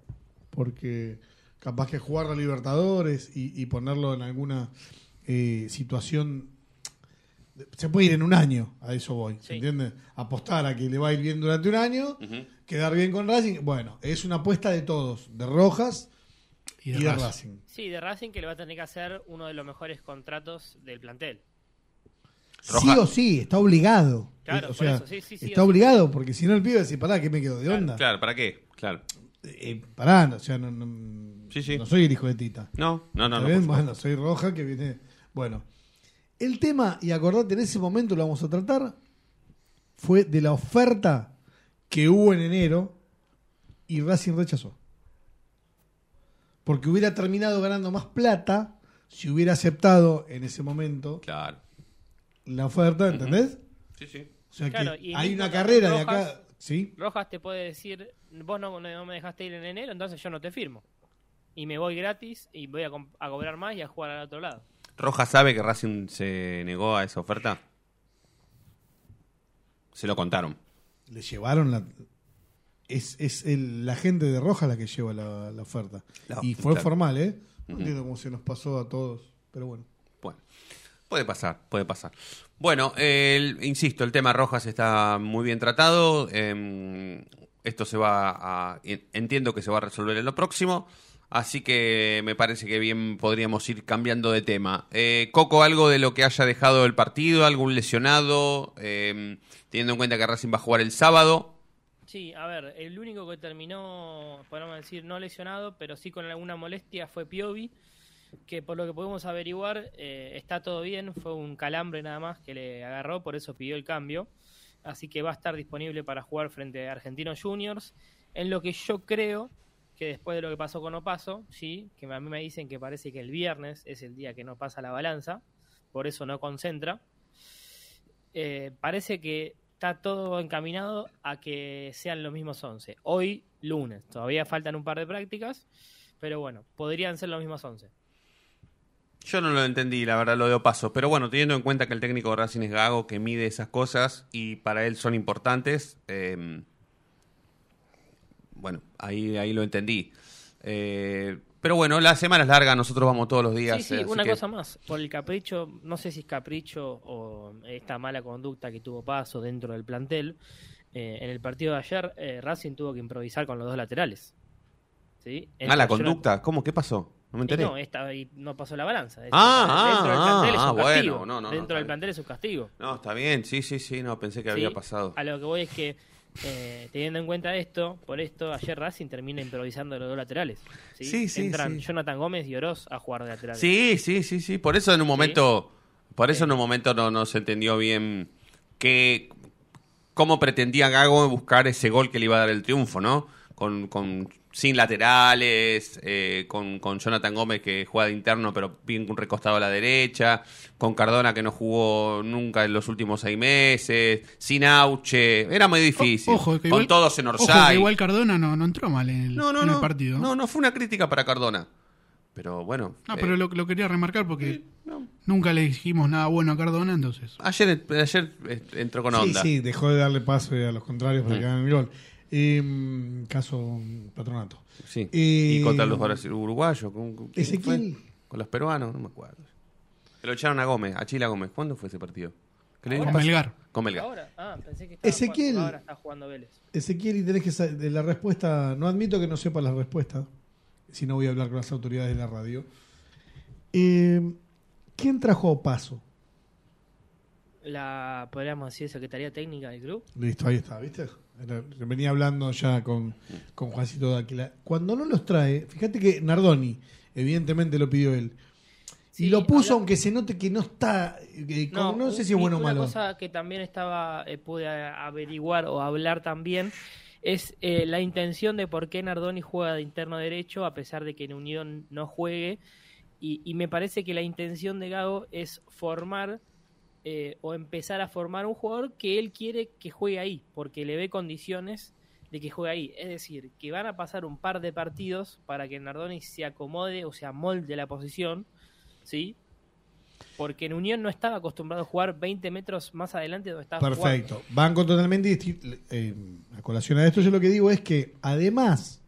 F: porque capaz que jugar a Libertadores y, y ponerlo en alguna eh, situación... Se puede ir en un año, a eso voy, ¿se
I: Sí.
F: entiende? Apostar a que le va a ir bien durante un año, quedar bien con Racing. Bueno, es una apuesta de todos, de Rojas
H: Y
F: y
H: de Racing.
F: Racing.
I: Sí, de Racing que le va a tener que hacer uno de los mejores contratos del plantel.
F: Sí o sí, está obligado.
I: Claro,
F: o
I: por eso, sí, sí, sí,
F: está
I: o sí.
F: obligado, porque si no el pibe va a decir, pará, ¿qué me quedo de onda?
D: Claro, ¿para qué? Claro.
F: Eh, pará, o sea, no, no,
D: Sí, sí.
F: no soy el hijo de Tita.
D: No, no, no.
F: ¿Está
D: no.
F: Bueno, soy Roja que viene. Bueno, el tema, y acordate, en ese momento lo vamos a tratar, fue de la oferta que hubo en enero y Racing rechazó. Porque hubiera terminado ganando más plata si hubiera aceptado en ese momento
D: Claro.
F: la oferta, ¿entendés?
D: Sí, sí.
F: O sea
I: Claro,
F: que hay una carrera de acá. ¿Sí?
I: Rojas te puede decir, vos no, no me dejaste ir en enero, entonces yo no te firmo. Y me voy gratis y voy a, a cobrar más y a jugar al otro lado.
D: ¿Roja sabe que Racing se negó a esa oferta? Se lo contaron.
F: Le llevaron la. Es, es el- la gente de Roja la que lleva la, la oferta.
D: La-
F: y fue
D: claro.
F: formal, ¿eh? No entiendo cómo se nos pasó a todos. Pero bueno.
D: Bueno, puede pasar, puede pasar. Bueno, el- insisto, el tema Rojas está muy bien tratado. em, esto se va a. en- Entiendo que se va a resolver en lo próximo. Así que me parece que bien podríamos ir cambiando de tema. Eh, Coco, algo de lo que haya dejado el partido, algún lesionado, Em, teniendo en cuenta que Racing va a jugar el sábado.
I: Sí, a ver, el único que terminó, podemos decir, no lesionado, pero sí con alguna molestia fue Piovi, que por lo que podemos averiguar eh, está todo bien, fue un calambre nada más que le agarró, por eso pidió el cambio, así que va a estar disponible para jugar frente a Argentinos Juniors, en lo que yo creo que después de lo que pasó con Opaso, sí, que a mí me dicen que parece que el viernes es el día que no pasa la balanza, por eso no concentra, eh, parece que está todo encaminado a que sean los mismos 11. Hoy, lunes. Todavía faltan un par de prácticas, pero bueno, podrían ser los mismos 11.
D: Yo no lo entendí, la verdad, lo de paso. Pero bueno, teniendo en cuenta que el técnico de Racing es Gago, que mide esas cosas y para él son importantes, eh, bueno, ahí, ahí lo entendí. Eh, pero bueno, la semana es larga, nosotros vamos todos los días.
I: Sí, sí,
D: eh,
I: una
D: que-
I: cosa más. Por el capricho, no sé si es capricho o esta mala conducta que tuvo Paso dentro del plantel. eh, en el partido de ayer, eh, Racing tuvo que improvisar con los dos laterales. ¿Sí?
D: Ah, la conducta, ¿cómo? ¿Qué pasó? No me
I: Y
D: enteré.
I: no, esta, ahí no pasó la balanza.
D: Ah,
I: dentro del
D: ah,
I: es
D: ah,
I: un
D: bueno, no, no, no,
I: dentro del plantel es un castigo.
D: No, está bien, sí, sí, sí, no, pensé que
I: ¿sí?
D: había pasado.
I: A lo que voy es que, eh, teniendo en cuenta esto, por esto, ayer Racing termina improvisando los dos laterales. Sí,
D: Sí, sí,
I: Entran
D: sí.
I: Jonathan Gómez y Oroz a jugar de laterales.
D: Sí, sí, sí, sí. Por eso en un momento, por eso en un momento no, no se entendió bien que cómo pretendía Gago buscar ese gol que le iba a dar el triunfo, ¿no? Con, con sin laterales, eh, con, con Jonathan Gómez que juega de interno pero bien recostado a la derecha, con Cardona que no jugó nunca en los últimos seis meses, sin Auche, era muy difícil.
H: Ojo, que
D: con
H: igual,
D: todos en
H: ojo que
D: Orsay.
H: igual Cardona no, no entró mal en el,
D: No, no,
H: en el partido.
D: No, no fue una crítica para Cardona. Pero bueno.
H: No,
D: eh,
H: pero lo, lo quería remarcar porque nunca le dijimos nada bueno a Cardona, entonces.
D: Ayer, ayer eh, entró con
F: Sí,
D: onda.
F: sí, dejó de darle paso a los contrarios para que hagan el gol. Eh, caso mm, patronato.
D: Sí.
F: Eh,
D: y contra los brasi- uruguayos. ¿con,
F: Ezequiel.
D: Con los peruanos, no me acuerdo. Se lo echaron a Gómez, a Chila Gómez. ¿Cuándo fue ese partido? ¿Que le dio
H: Con? Melgar.
D: Con Melgar.
I: Ahora, ah, pensé que estaba
F: Ezequiel.
I: jugando- ahora está jugando Vélez.
F: Ezequiel, y tenés que de la respuesta. No admito que no sepa la respuesta. Si no voy a hablar con las autoridades de la radio. Eh, ¿Quién trajo a Paso?
I: La, podríamos decir, Secretaría Técnica del club.
F: Listo, ahí está, ¿viste? Venía hablando ya con, con Juancito Dáquila. Cuando no los trae, fíjate que Nardoni, evidentemente lo pidió él. y lo puso, aunque se note que no está. no, sé si es bueno o
I: una
F: malo.
I: cosa que también estaba eh, pude averiguar o hablar también es eh, la intención de por qué Nardoni juega de interno derecho a pesar de que en Unión no juegue. Y, y me parece que la intención de Gago es formar eh, o empezar a formar un jugador que él quiere que juegue ahí, porque le ve condiciones de que juegue ahí. Es decir, que van a pasar un par de partidos para que Nardoni se acomode o se amolde la posición, ¿sí? Porque en Unión no estaba acostumbrado a jugar 20 metros más adelante de donde estaba
F: Perfecto.
I: jugando.
F: Banco totalmente disti- eh, a colación a esto, yo lo que digo es que además,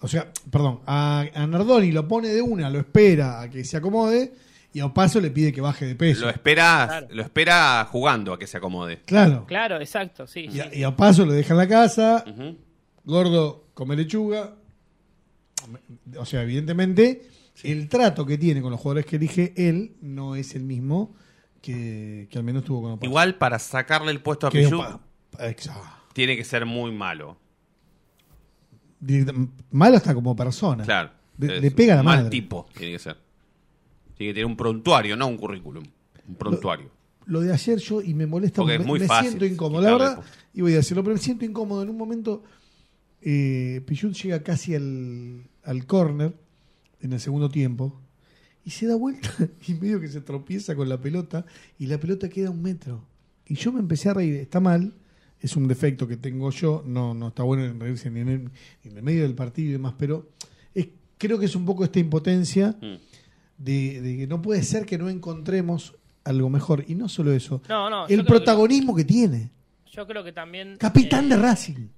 F: o sea, perdón, a Nardoni lo pone de una, lo espera a que se acomode y a Opaso le pide que baje de peso.
D: Lo espera,
I: Claro.
D: lo espera jugando a que se acomode.
F: Claro.
I: Claro, exacto, sí.
F: Y
I: sí.
F: a, y a Opaso lo deja en la casa, gordo come lechuga, O sea, evidentemente, el trato que tiene con los jugadores que elige él no es el mismo que, que al menos tuvo con Opaso.
D: Igual para sacarle el puesto a Pichu tiene que ser muy malo.
F: Malo hasta como persona.
D: Claro.
F: Le, pega a la
D: mal
F: madre.
D: tipo tiene que ser. Tiene que tener un prontuario, no un currículum. Un prontuario.
F: Lo de ayer yo, y me molesta,
D: Porque
F: me,
D: es muy
F: me
D: fácil
F: siento incómodo. La verdad, y voy a decirlo, pero me siento incómodo. En un momento, eh, Pichut llega casi al, al córner en el segundo tiempo y se da vuelta y medio que se tropieza con la pelota y la pelota queda a un metro. Y yo me empecé a reír. Está mal, es un defecto que tengo yo, no, no está bueno en reírse ni en el, ni en el medio del partido y demás, pero es, creo que es un poco esta impotencia
D: Mm.
F: De, de que no puede ser que no encontremos algo mejor. Y no solo eso,
I: No, no, yo
F: el
I: que-
F: protagonismo que, tiene.
I: Yo creo que también.
F: Capitán
I: eh,
F: de Racing.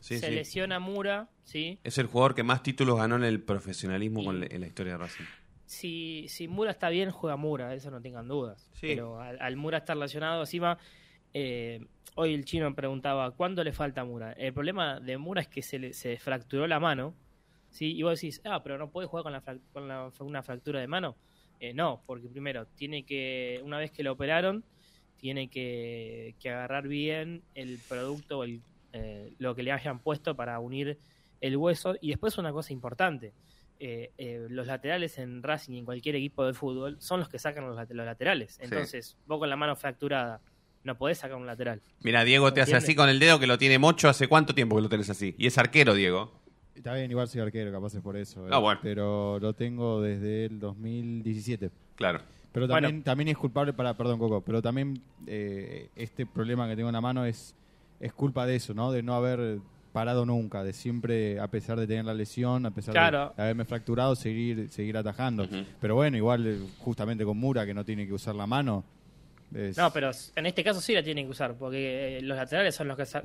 D: Sí,
I: se
D: sí.
I: lesiona Mura, ¿sí?
D: Es el jugador que más títulos ganó en el profesionalismo con en la historia de Racing.
I: Si, si Mura está bien, juega Mura, eso no tengan dudas.
D: Sí.
I: Pero al, al Mura estar lesionado encima, eh, hoy el chino me preguntaba, ¿cuándo le falta a Mura? El problema de Mura es que se, le, se fracturó la mano, ¿sí? Y vos decís, ah, pero no puede jugar con, la con la- una fractura de mano. Eh, no, porque primero, tiene que, una vez que lo operaron, tiene que, que agarrar bien el producto, el, eh, lo que le hayan puesto para unir el hueso. Y después una cosa importante, eh, eh, los laterales en Racing y en cualquier equipo de fútbol son los que sacan los, los laterales. Entonces, vos con la mano fracturada no podés sacar un lateral.
D: Mira, Diego te hace así con el dedo que lo tiene Mocho. ¿Hace cuánto tiempo que lo tenés así? Y es arquero, Diego.
E: Está bien, igual soy arquero, capaz es por eso. eh.
D: Ah, bueno.
E: Pero lo tengo desde el 2017.
D: Claro.
E: Pero
I: Bueno.
E: también, también es culpable para, perdón Coco, pero también eh, este problema que tengo en la mano es, es culpa de eso, ¿no? De no haber parado nunca, de siempre, a pesar de tener la lesión, a pesar de-
I: Claro.
E: de, haberme fracturado, seguir, seguir atajando. Pero bueno, igual justamente con Mura, que no tiene que usar la mano. Es-
I: No, pero en este caso sí la tienen que usar, porque eh, los laterales son los que sa-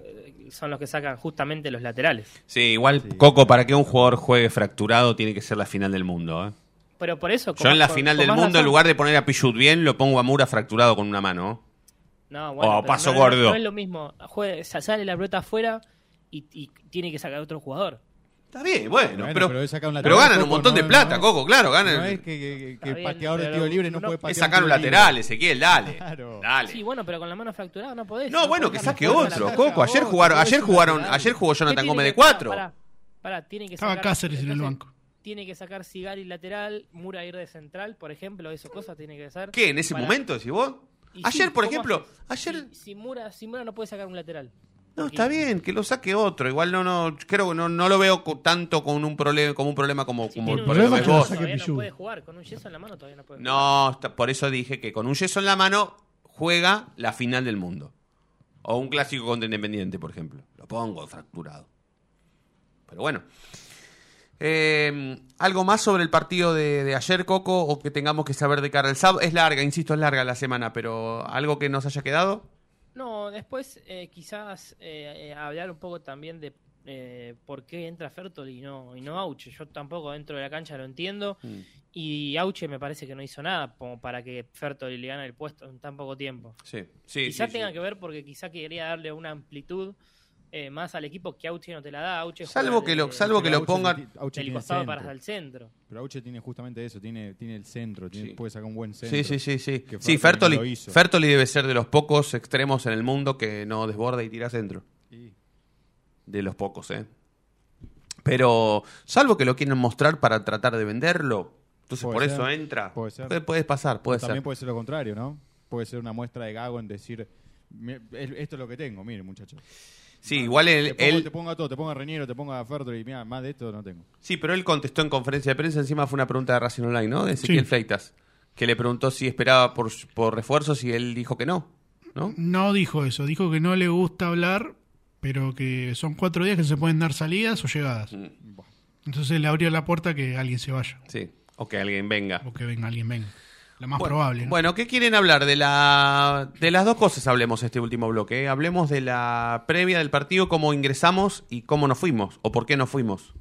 I: son los que sacan justamente los laterales.
D: Sí, igual, Coco, para que un jugador juegue fracturado tiene que ser la final del mundo. ¿eh?
I: Pero por eso...
D: Yo en la final del mundo, en lugar de poner a Pichut bien, lo pongo a Mura fracturado con una mano.
I: No, bueno,
D: Oh, paso
I: no,
D: gordo.
I: No es lo mismo. Sale la pelota afuera y, y tiene que sacar otro jugador.
D: Está bien, bueno,
E: Bueno,
D: pero,
E: pero es
D: ganan un montón de plata,
E: no.
D: Coco, claro, ganan.
E: No es que, que- el pateador de tiro libre no,
I: no-
E: puede
D: es
E: patear.
D: sacar un
E: libre.
D: lateral, Ezequiel, dale.
E: Claro.
D: Dale.
I: Sí, bueno, pero con la mano fracturada no podés.
D: No, bueno, que saque otro,
I: la-
D: Coco. Ayer jugaron, ayer
E: es
D: jugaron,
E: lateral.
D: ayer jugó
I: ¿Qué
D: Jonathan Gómez de 4.
I: Pará, pará, tiene que
H: Estaba
I: sacar-
H: Cáceres en el banco.
I: Tiene que sacar Sigari lateral, Mura ir de central, por ejemplo, esas cosas tiene que hacer.
D: ¿Qué? ¿En ese
I: para-
D: momento decís vos?
I: Y
D: Ayer,
I: sí,
D: por
I: ¿cómo
D: ejemplo,
I: haces?
D: ayer
I: Si, si Mura, si Mura no puede sacar un lateral.
D: No, está bien, que lo saque otro. Igual no, no, creo que no, no lo veo tanto con un problema, como un problema como,
I: Si
D: como el
I: un
D: problema de vos.
I: todavía no puede jugar, con un yeso en la mano todavía no puede jugar.
D: No, está- por eso dije que con un yeso en la mano juega la final del mundo. O un clásico contra Independiente, por ejemplo. Lo pongo fracturado. Pero bueno. Eh, ¿Algo más sobre el partido de, de ayer, Coco? O que tengamos que saber de cara al sábado. Es larga, insisto, es larga la semana, pero ¿algo que nos haya quedado?
I: No, después eh, quizás eh, eh, hablar un poco también de eh, por qué entra Fertol y no, y no Auche. Yo tampoco dentro de la cancha lo entiendo.
D: Mm.
I: Y Auche me parece que no hizo nada como para que Fertoli le gane el puesto en tan poco tiempo.
D: Sí, sí.
I: quizá
D: sí,
I: tenga
D: sí.
I: que ver porque quizá quería darle una amplitud eh, más al equipo que Auche no te la da. Auche
D: Salvo que lo-
I: de-
D: salvo que lo pongan-
I: del costado para el centro.
E: Pero Auche tiene justamente eso, tiene, tiene el centro, tiene-
D: Sí.
E: puede sacar un buen centro.
D: Sí, sí, sí, sí. Sí,
E: Fertoli
D: Fertoli, debe ser de los pocos extremos en el mundo que no desborda y tira centro.
E: Sí.
D: De los pocos, ¿eh? Pero, salvo que lo quieren mostrar para tratar de venderlo, entonces
E: Puede
D: por
E: ser,
D: eso entra.
E: puede ser.
D: Puede, pasar, puede
E: También
D: ser.
E: puede ser lo contrario, ¿no? Puede ser una muestra de gago en decir, "Mi- es- esto es lo que tengo, miren muchachos.
D: Sí, igual él,
E: te, pongo,
D: él-
E: te pongo a todo, te pongo a Reñero, te pongo a Fertoli, mira, más de esto no tengo.
D: sí, pero él contestó en conferencia de prensa, encima fue una pregunta de Racing Online, ¿no? De Ezequiel
H: Sí.
D: Fleitas, que le preguntó si esperaba por, por refuerzos y él dijo que no, ¿no?
H: No dijo eso, dijo que no le gusta hablar, pero que son cuatro días que se pueden dar salidas o llegadas.
D: Mm,
H: Entonces le abrió la puerta a que alguien se vaya,
D: Sí, o que alguien venga.
H: o que venga alguien venga. La más
D: bueno,
H: probable. ¿no?
D: Bueno, ¿qué quieren hablar? De la de las dos cosas hablemos este último bloque. ¿eh? Hablemos de la previa del partido, cómo ingresamos y cómo nos fuimos, o por qué nos fuimos.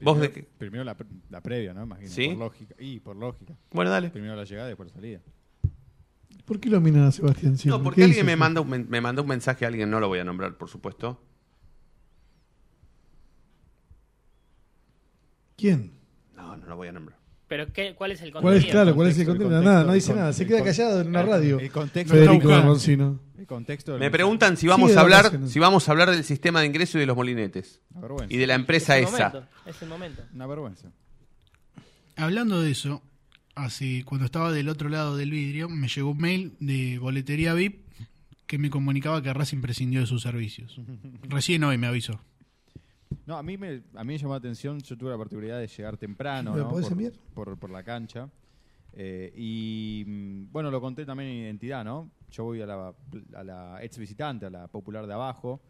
D: ¿Vos
E: Primero,
D: de qué?
E: primero la, pre- la previa, ¿no? Imagino,
D: ¿Sí?
E: por lógica. Y por lógica.
D: Bueno, dale.
E: Primero la llegada y después la salida.
F: ¿Por qué lo miran a Sebastián siempre?
D: No, porque
F: ¿Qué
D: alguien me manda, un, men- me mandó un mensaje, alguien no lo voy a nombrar, por supuesto.
F: ¿Quién?
D: No, no lo voy a nombrar.
I: Pero ¿qué, ¿cuál es el
F: ¿Cuál
I: contenido?
F: es, claro, cuál es el contenido?
E: el
F: Nada, no dice nada. Se queda callado en una radio.
E: El contexto
F: Federico. Roncino.
E: El contexto
D: Me preguntan si vamos a hablar, si vamos a hablar del sistema de ingreso y de los molinetes.
E: Una vergüenza.
D: Y de la
I: Es
D: empresa esa.
I: momento, es el momento.
E: Una vergüenza.
H: Hablando de eso, así cuando estaba del otro lado del vidrio, me llegó un mail de boletería VIP que me comunicaba que Racing prescindió de sus servicios. Recién hoy me avisó.
E: No, a mí me, a mí me llamó la atención, yo tuve la particularidad de llegar temprano
F: ¿Me lo
E: ¿no?
F: podés
E: por, por, por la cancha. Eh, y mm, bueno, lo conté también en identidad, ¿no? Yo voy a la, a la ex visitante, a la popular de abajo,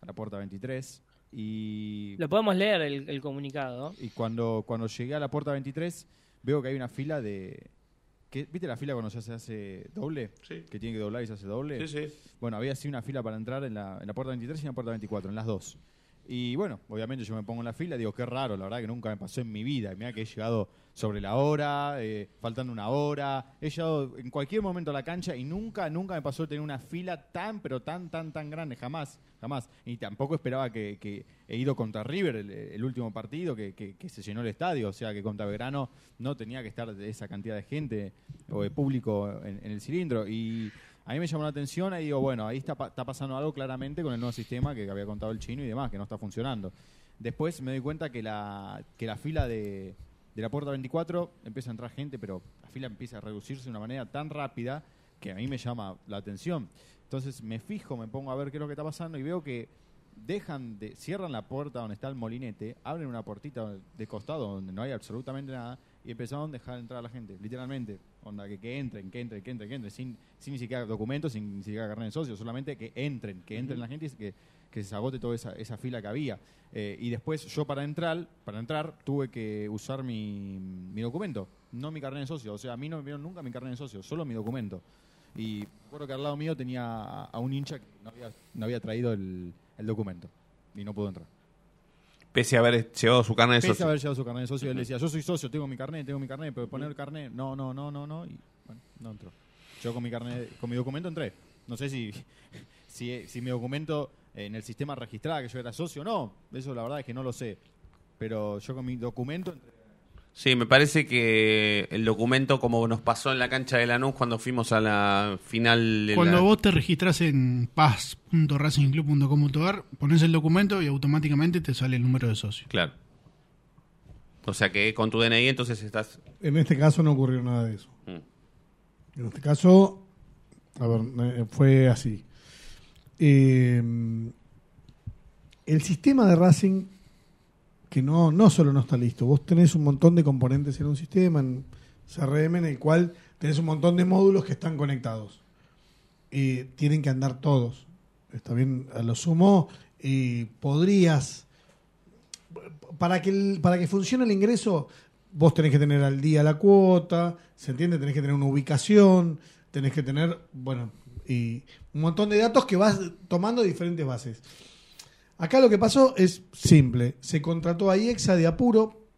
E: a la puerta 23. Y,
I: Lo podemos leer el, el comunicado.
E: y cuando, cuando llegué a la puerta 23, veo que hay una fila de. que- ¿Viste la fila cuando ya se hace doble?
D: Sí.
E: Que tiene que doblar y se hace doble.
D: Sí, sí.
E: Bueno, había así una fila para entrar en la, en la puerta 23 y en la puerta 24, en las dos. Y bueno, obviamente yo me pongo en la fila, digo, qué raro, la verdad que nunca me pasó en mi vida. Mira que he llegado sobre la hora, eh, faltando una hora. He llegado en cualquier momento a la cancha y nunca, nunca me pasó tener una fila tan, pero tan, tan, tan grande. Jamás, jamás. Y tampoco esperaba que, he ido contra River el, último partido, que, que- que se llenó el estadio. O sea, que contra Verano no tenía que estar esa cantidad de gente o de público en, en el cilindro. Y a mí me llamó la atención y digo, bueno, ahí está, está pasando algo claramente con el nuevo sistema que había contado el chino y demás, que no está funcionando. Después me doy cuenta que la, que la fila de, de la puerta 24 empieza a entrar gente, pero la fila empieza a reducirse de una manera tan rápida que a mí me llama la atención. Entonces me fijo, me pongo a ver qué es lo que está pasando y veo que dejan de cierran la puerta donde está el molinete, abren una puertita de costado donde no hay absolutamente nada y empezaron a dejar entrar a la gente, literalmente, onda que, que entren, que entren, que entren, que entren, sin, sin ni siquiera documentos, sin ni siquiera carnet de socio, solamente que entren, que entren la gente y que, que se agote toda esa, esa fila que había. Eh, y después yo para entrar, para entrar tuve que usar mi, mi documento, no mi carnet de socio, o sea, a mí no me vieron nunca mi carnet de socio, solo mi documento. Y recuerdo que al lado mío tenía a, a un hincha que no había, no había traído el, el documento y no pudo entrar.
D: Pese a haber llevado su carne de
E: Pese a
D: socio.
E: haber llevado su carnet de socio, él decía, yo soy socio, tengo mi carnet, tengo mi carnet, pero poner el carnet, no, no, no, no, no, y bueno, no entró. Yo con mi carnet, con mi documento entré. No sé si, si, si mi documento en el sistema registraba que yo era socio o no, eso la verdad es que no lo sé. Pero yo con mi documento entré.
D: Sí, me parece que el documento, como nos pasó en la cancha de Lanús cuando fuimos a la final de
H: Cuando
D: la...
H: vos te registras en paz.racingclub.com.ar, pones el documento y automáticamente te sale el número de socio.
D: Claro. O sea que con tu DNI entonces estás...
F: En este caso no ocurrió nada de eso.
D: Mm.
F: En este caso, a ver, eh, fue así. Eh, el sistema de Racing, que no, no solo no está listo, vos tenés un montón de componentes en un sistema, en CRM, en el cual tenés un montón de módulos que están conectados. Eh, tienen que andar todos. Está bien, a lo sumo, eh, podrías para que para que funcione el ingreso, vos tenés que tener al día la cuota, ¿se entiende? Tenés que tener una ubicación, tenés que tener, bueno, y un montón de datos que vas tomando diferentes bases. Acá lo que pasó es simple, se contrató a IEXA de apuro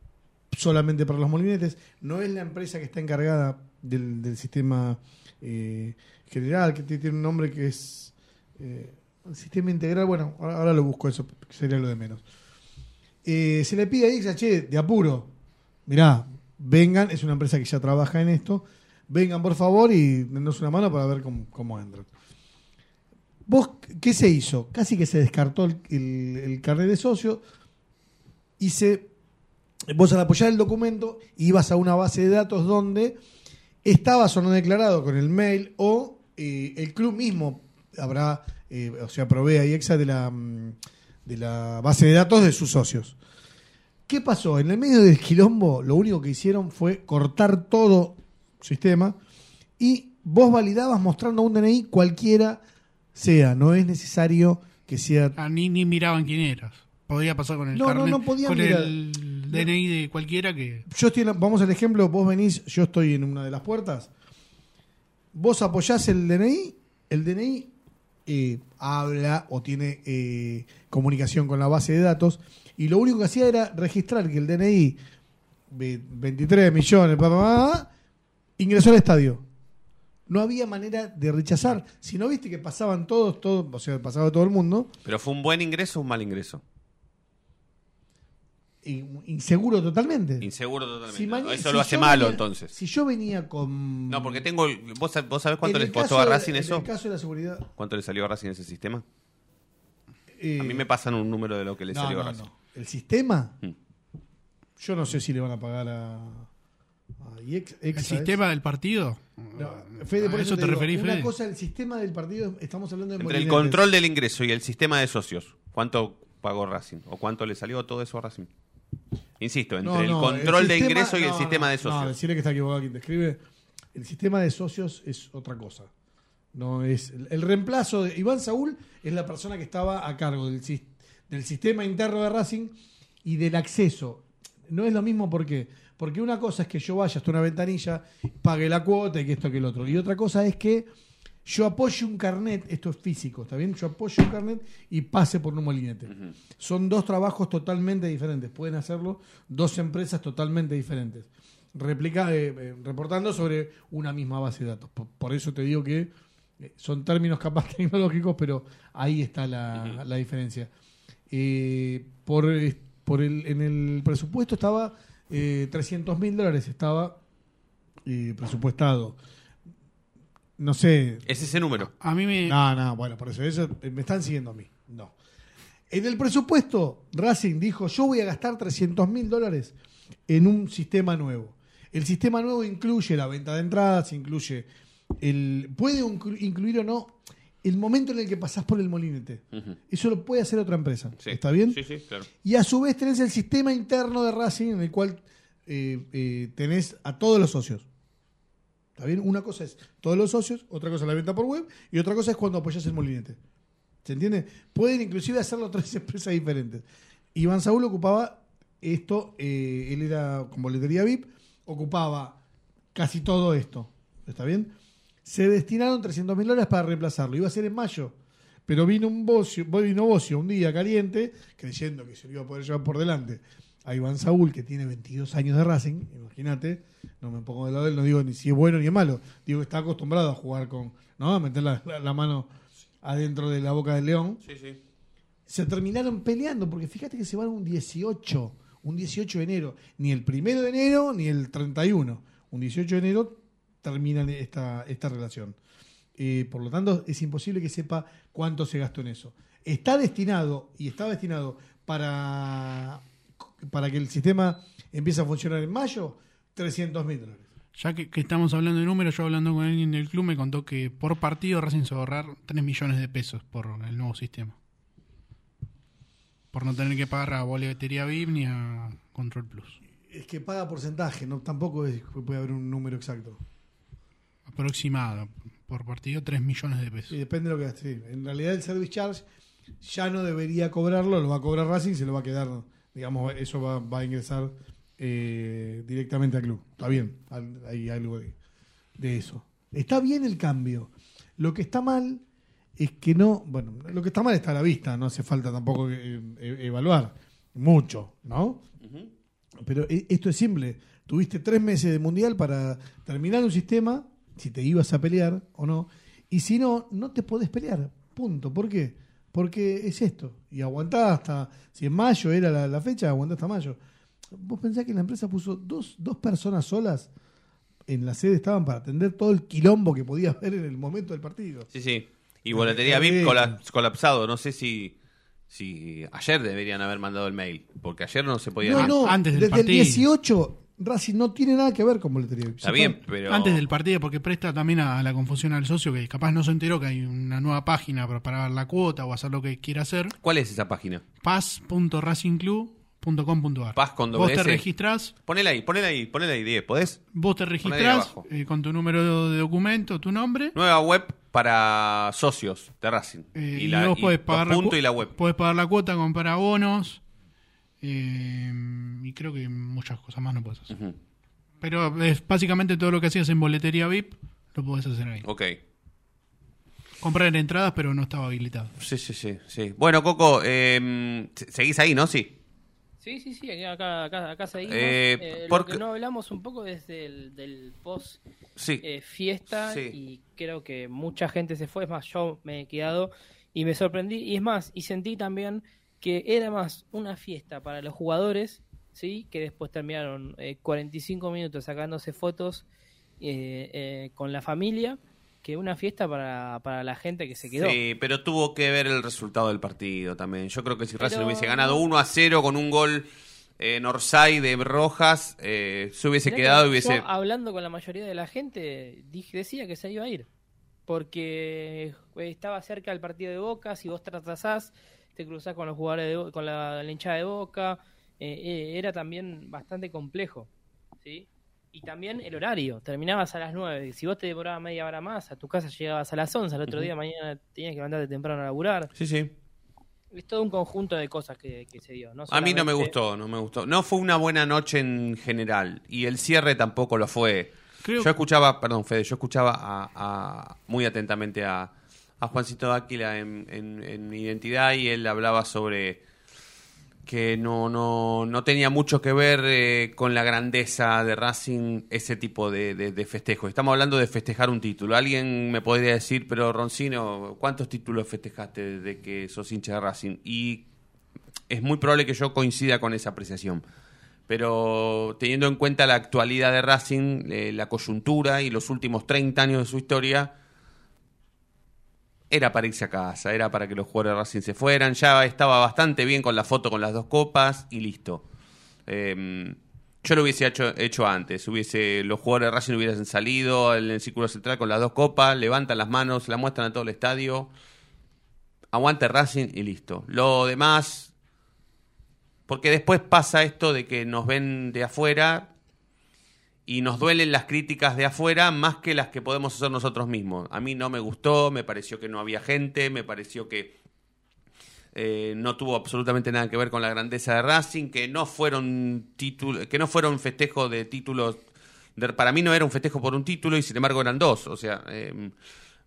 F: solamente para los molinetes, no es la empresa que está encargada del, sistema eh, general, que tiene un nombre que es eh, sistema integral, bueno, ahora, ahora lo busco, eso sería lo de menos. Eh, se le pide a IEXA, che, de apuro, mirá, vengan, es una empresa que ya trabaja en esto, vengan por favor y denos una mano para ver cómo, cómo entran. ¿Vos qué se hizo? Casi que se descartó el, el- carnet de socio y se, vos al apoyar el documento ibas a una base de datos donde estabas o no declarado con el mail o eh, el club mismo habrá, eh, o sea, provee a IEXA de la, mm, de la base de datos de sus socios. ¿Qué pasó? En el medio del quilombo, lo único que hicieron fue cortar todo sistema y vos validabas mostrando un DNI cualquiera sea. No es necesario que sea.
H: Ah, ni, ni miraban quién eras. Podía pasar con el
F: No, no,
H: carnet,
F: no podían
H: con
F: mirar.
H: el DNI de cualquiera que...
F: Yo estoy, en la- vamos al ejemplo, vos venís, yo estoy en una de las puertas, vos apoyás el DNI, el DNI eh, habla o tiene eh, comunicación con la base de datos y lo único que hacía era registrar que el DNI, ve- 23 millones, pa, pa, pa, ingresó al estadio. No había manera de rechazar. Si no viste que pasaban todos, todos, o sea, pasaba todo el mundo,
D: ¿Pero fue un buen ingreso o un mal ingreso?
F: in- inseguro totalmente.
D: Inseguro totalmente.
F: Si mañana-
D: eso
F: si
D: lo hace malo
F: venía-
D: entonces.
F: Si yo venía con.
D: No, porque tengo. ¿Vos, sab- vos sabés cuánto
F: En
D: les costó a Racing
F: en
D: eso?
F: el caso de la seguridad.
D: ¿Cuánto le salió a Racing ese sistema?
F: eh,
D: A mí me pasan un número de lo que le
F: no,
D: salió a
F: no,
D: Racing.
F: no. El sistema,
D: Mm.
F: yo no sé si le van a pagar a.
H: ¿El sistema del partido?
F: No, Fede, por
H: ¿A
F: eso,
H: eso te
F: digo,
H: referís,
F: Una
H: Fede?
F: cosa, el sistema del partido, estamos hablando de
D: Entre el control del ingreso y el sistema de socios, ¿cuánto pagó Racing? ¿O cuánto le salió todo eso a Racing? Insisto, entre
F: No,
D: el control de
F: sistema-
D: ingreso y el sistema de
F: No,
D: socios.
F: decirle que está equivocado quien te escribe. El sistema de socios es otra cosa. No es el, el reemplazo de Iván Saúl es la persona que estaba a cargo del sistema interno de Racing y del acceso. No es lo mismo porque porque una cosa es que yo vaya hasta una ventanilla, pague la cuota y que esto que el otro. Y otra cosa es que yo apoye un carnet, esto es físico, ¿está bien? Yo apoye un carnet y pase por un molinete. Son dos trabajos totalmente diferentes. Pueden hacerlo dos empresas totalmente diferentes. Replica, eh, eh, reportando sobre una misma base de datos. Por, por eso te digo que eh, son términos capaz tecnológicos, pero ahí está la, la diferencia. Por, por el, en el presupuesto estaba eh, 300 mil dólares, estaba eh, presupuestado. No sé,
D: Es ese número.
H: A mí me.
F: no, no, bueno, por eso, eso eh, me están siguiendo a mí. No. En el presupuesto, Racing dijo, yo voy a gastar 300 mil dólares en un sistema nuevo. El sistema nuevo incluye la venta de entradas, incluye el... Puede inclu- incluir o no el momento en el que pasás por el molinete. Eso lo puede hacer otra empresa.
D: Sí.
F: ¿Está bien?
D: Sí, sí, claro.
F: Y a su vez tenés el sistema interno de Racing en el cual eh, eh, tenés a todos los socios. ¿Está bien? Una cosa es todos los socios, otra cosa es la venta por web y otra cosa es cuando apoyas el molinete. ¿Se entiende? Pueden inclusive hacerlo tres empresas diferentes. Iván Saúl ocupaba esto, eh, él era con boletería VIP, ocupaba casi todo esto. ¿Está bien? Se destinaron 300 mil dólares para reemplazarlo. Iba a ser en mayo. Pero vino un bocio, vino Bocio un día caliente, creyendo que se lo iba a poder llevar por delante a Iván Saúl, que tiene 22 años de Racing, imagínate, no me pongo del lado de él, no digo ni si es bueno ni es malo, digo que está acostumbrado a jugar con, ¿no? A meter la, la- la mano adentro de la boca del león.
D: Sí, sí.
F: Se terminaron peleando, porque fíjate que se van un 18, un 18 de enero, ni el primero de enero ni el 31, un 18 de enero terminan esta, esta relación. Eh, por lo tanto, es imposible que sepa cuánto se gastó en eso. Está destinado, y estaba destinado para, para que el sistema empiece a funcionar en mayo, 300 mil dólares.
H: Ya que, que estamos hablando de números, yo hablando con alguien del club me contó que por partido Racing se va a ahorrar 3 millones de pesos por el nuevo sistema. Por no tener que pagar a boletería VIP ni a Control Plus.
F: Es que paga porcentaje, no tampoco es, puede haber un número exacto.
H: Aproximado. Por partido 3 millones de pesos.
F: Sí, depende de lo que gastes. En realidad el service charge ya no debería cobrarlo, lo va a cobrar Racing y se lo va a quedar, digamos, eso va, va a ingresar eh, directamente al club. Está bien, hay algo de, de eso. Está bien el cambio. Lo que está mal es que no, bueno, lo que está mal está a la vista, no hace falta tampoco eh, eh, evaluar mucho, ¿no? Pero e- esto es simple. Tuviste tres meses de mundial para terminar un sistema, si te ibas a pelear o no, y si no, no te podés pelear. Punto. ¿Por qué? Porque es esto. Y aguantás hasta, si en mayo era la, la fecha, aguantás hasta mayo. ¿Vos pensás que la empresa puso dos, dos personas solas en la sede estaban para atender todo el quilombo que podía haber en el momento del partido?
D: Sí, sí. Y boletería
F: Eh,
D: VIP
F: eh.
D: cola- colapsado. No sé si, si ayer deberían haber mandado el mail. Porque ayer no se podía.
F: No, no,
H: antes del
F: desde el
H: partido.
F: 18 Racing no tiene nada que ver con boletería.
D: Está bien, pero.
H: Antes del partido, porque presta también a, a la confusión al socio que capaz no se enteró que hay una nueva página para pagar la cuota o hacer lo que quiera hacer.
D: ¿Cuál es esa página?
H: paz.racingclub.com.ar
D: Paz con
H: Vos te
D: S.
H: registrás,
D: Ponela ahí, ponela ahí, ponela ahí, Diez. ¿Podés?
H: vos te registrás eh, con tu número de documento, tu nombre.
D: Nueva web para socios de Racing.
H: eh,
D: y
H: y,
D: la,
H: vos
D: y
H: podés
D: los
H: pagar, la
D: puntos y la web.
H: podés pagar la cuota, comprar abonos. Eh, y creo que muchas cosas más no puedes hacer. Pero es básicamente todo lo que hacías en boletería VIP, lo podés hacer ahí.
D: Ok.
H: Comprar entradas, pero no estaba habilitado.
D: Sí, sí, sí. sí. Bueno, Coco, eh, se- seguís ahí, ¿no? Sí.
I: Sí, sí, sí, acá, acá, acá seguimos.
D: Eh,
I: Eh, lo
D: porque-
I: que no hablamos un poco es del, del post
D: Sí.
I: eh, fiesta
D: Sí.
I: y creo que mucha gente se fue, es más, yo me he quedado y me sorprendí y es más, y sentí también que era más una fiesta para los jugadores ¿sí? que después terminaron eh, 45 minutos sacándose fotos eh, eh, con la familia, que una fiesta para, para la gente que se quedó.
D: Sí, pero tuvo que ver el resultado del partido también. Yo creo que si Racing
I: Pero-
D: hubiese ganado 1 a 0 con un gol en Orsay de Rojas, eh, se hubiese
I: Mirá
D: quedado
I: que
D: y hubiese...
I: yo, hablando con la mayoría de la gente, dije, decía que se iba a ir. Porque eh, estaba cerca del partido de Boca, si vos te atrasás, te cruzás con los jugadores de con la, la hinchada de Boca, eh, eh, era también bastante complejo, ¿sí? Y también el horario, terminabas a las 9, si vos te demorabas media hora más, a tu casa llegabas a las 11, al otro día mañana tenías que levantarte temprano a laburar.
D: Sí, sí.
I: Es todo un conjunto de cosas que, que se dio. No
D: A mí no me gustó, no me gustó. No fue una buena noche en general y el cierre tampoco lo fue.
H: Creo-
D: Yo escuchaba, perdón Fede, yo escuchaba a, a- muy atentamente a, a Juancito Dáquila en, en- en Identidad y él hablaba sobre que no, no, no tenía mucho que ver eh, con la grandeza de Racing ese tipo de, de, de festejo. Estamos hablando de festejar un título. Alguien me podría decir, pero Roncino, ¿cuántos títulos festejaste desde que sos hincha de Racing? Y es muy probable que yo coincida con esa apreciación. Pero teniendo en cuenta la actualidad de Racing, eh, la coyuntura y los últimos 30 años de su historia, era para irse a casa, era para que los jugadores de Racing se fueran. Ya estaba bastante bien con la foto con las dos copas y listo. Eh, yo lo hubiese hecho, hecho antes. Hubiese, los jugadores de Racing hubiesen salido en el círculo central con las dos copas, levantan las manos, la muestran a todo el estadio. Aguante Racing y listo. Lo demás, porque después pasa esto de que nos ven de afuera y nos duelen las críticas de afuera más que las que podemos hacer nosotros mismos. A mí no me gustó, me pareció que no había gente, me pareció que eh, no tuvo absolutamente nada que ver con la grandeza de Racing, que no fueron títulos, que no fueron festejos de títulos. para mí no era un festejo por un título y sin embargo eran dos. O sea, eh,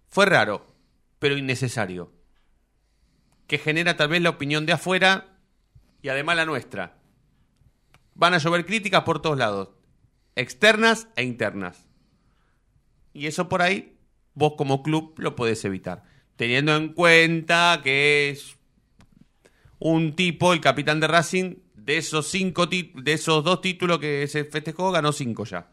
D: fue raro, pero innecesario. Que genera tal vez la opinión de afuera y además la nuestra. Van a llover críticas por todos lados, externas e internas. Y eso por ahí, vos como club lo podés evitar. Teniendo en cuenta que es un tipo, el capitán de Racing, de esos cinco de esos dos títulos que se festejó, ganó cinco ya.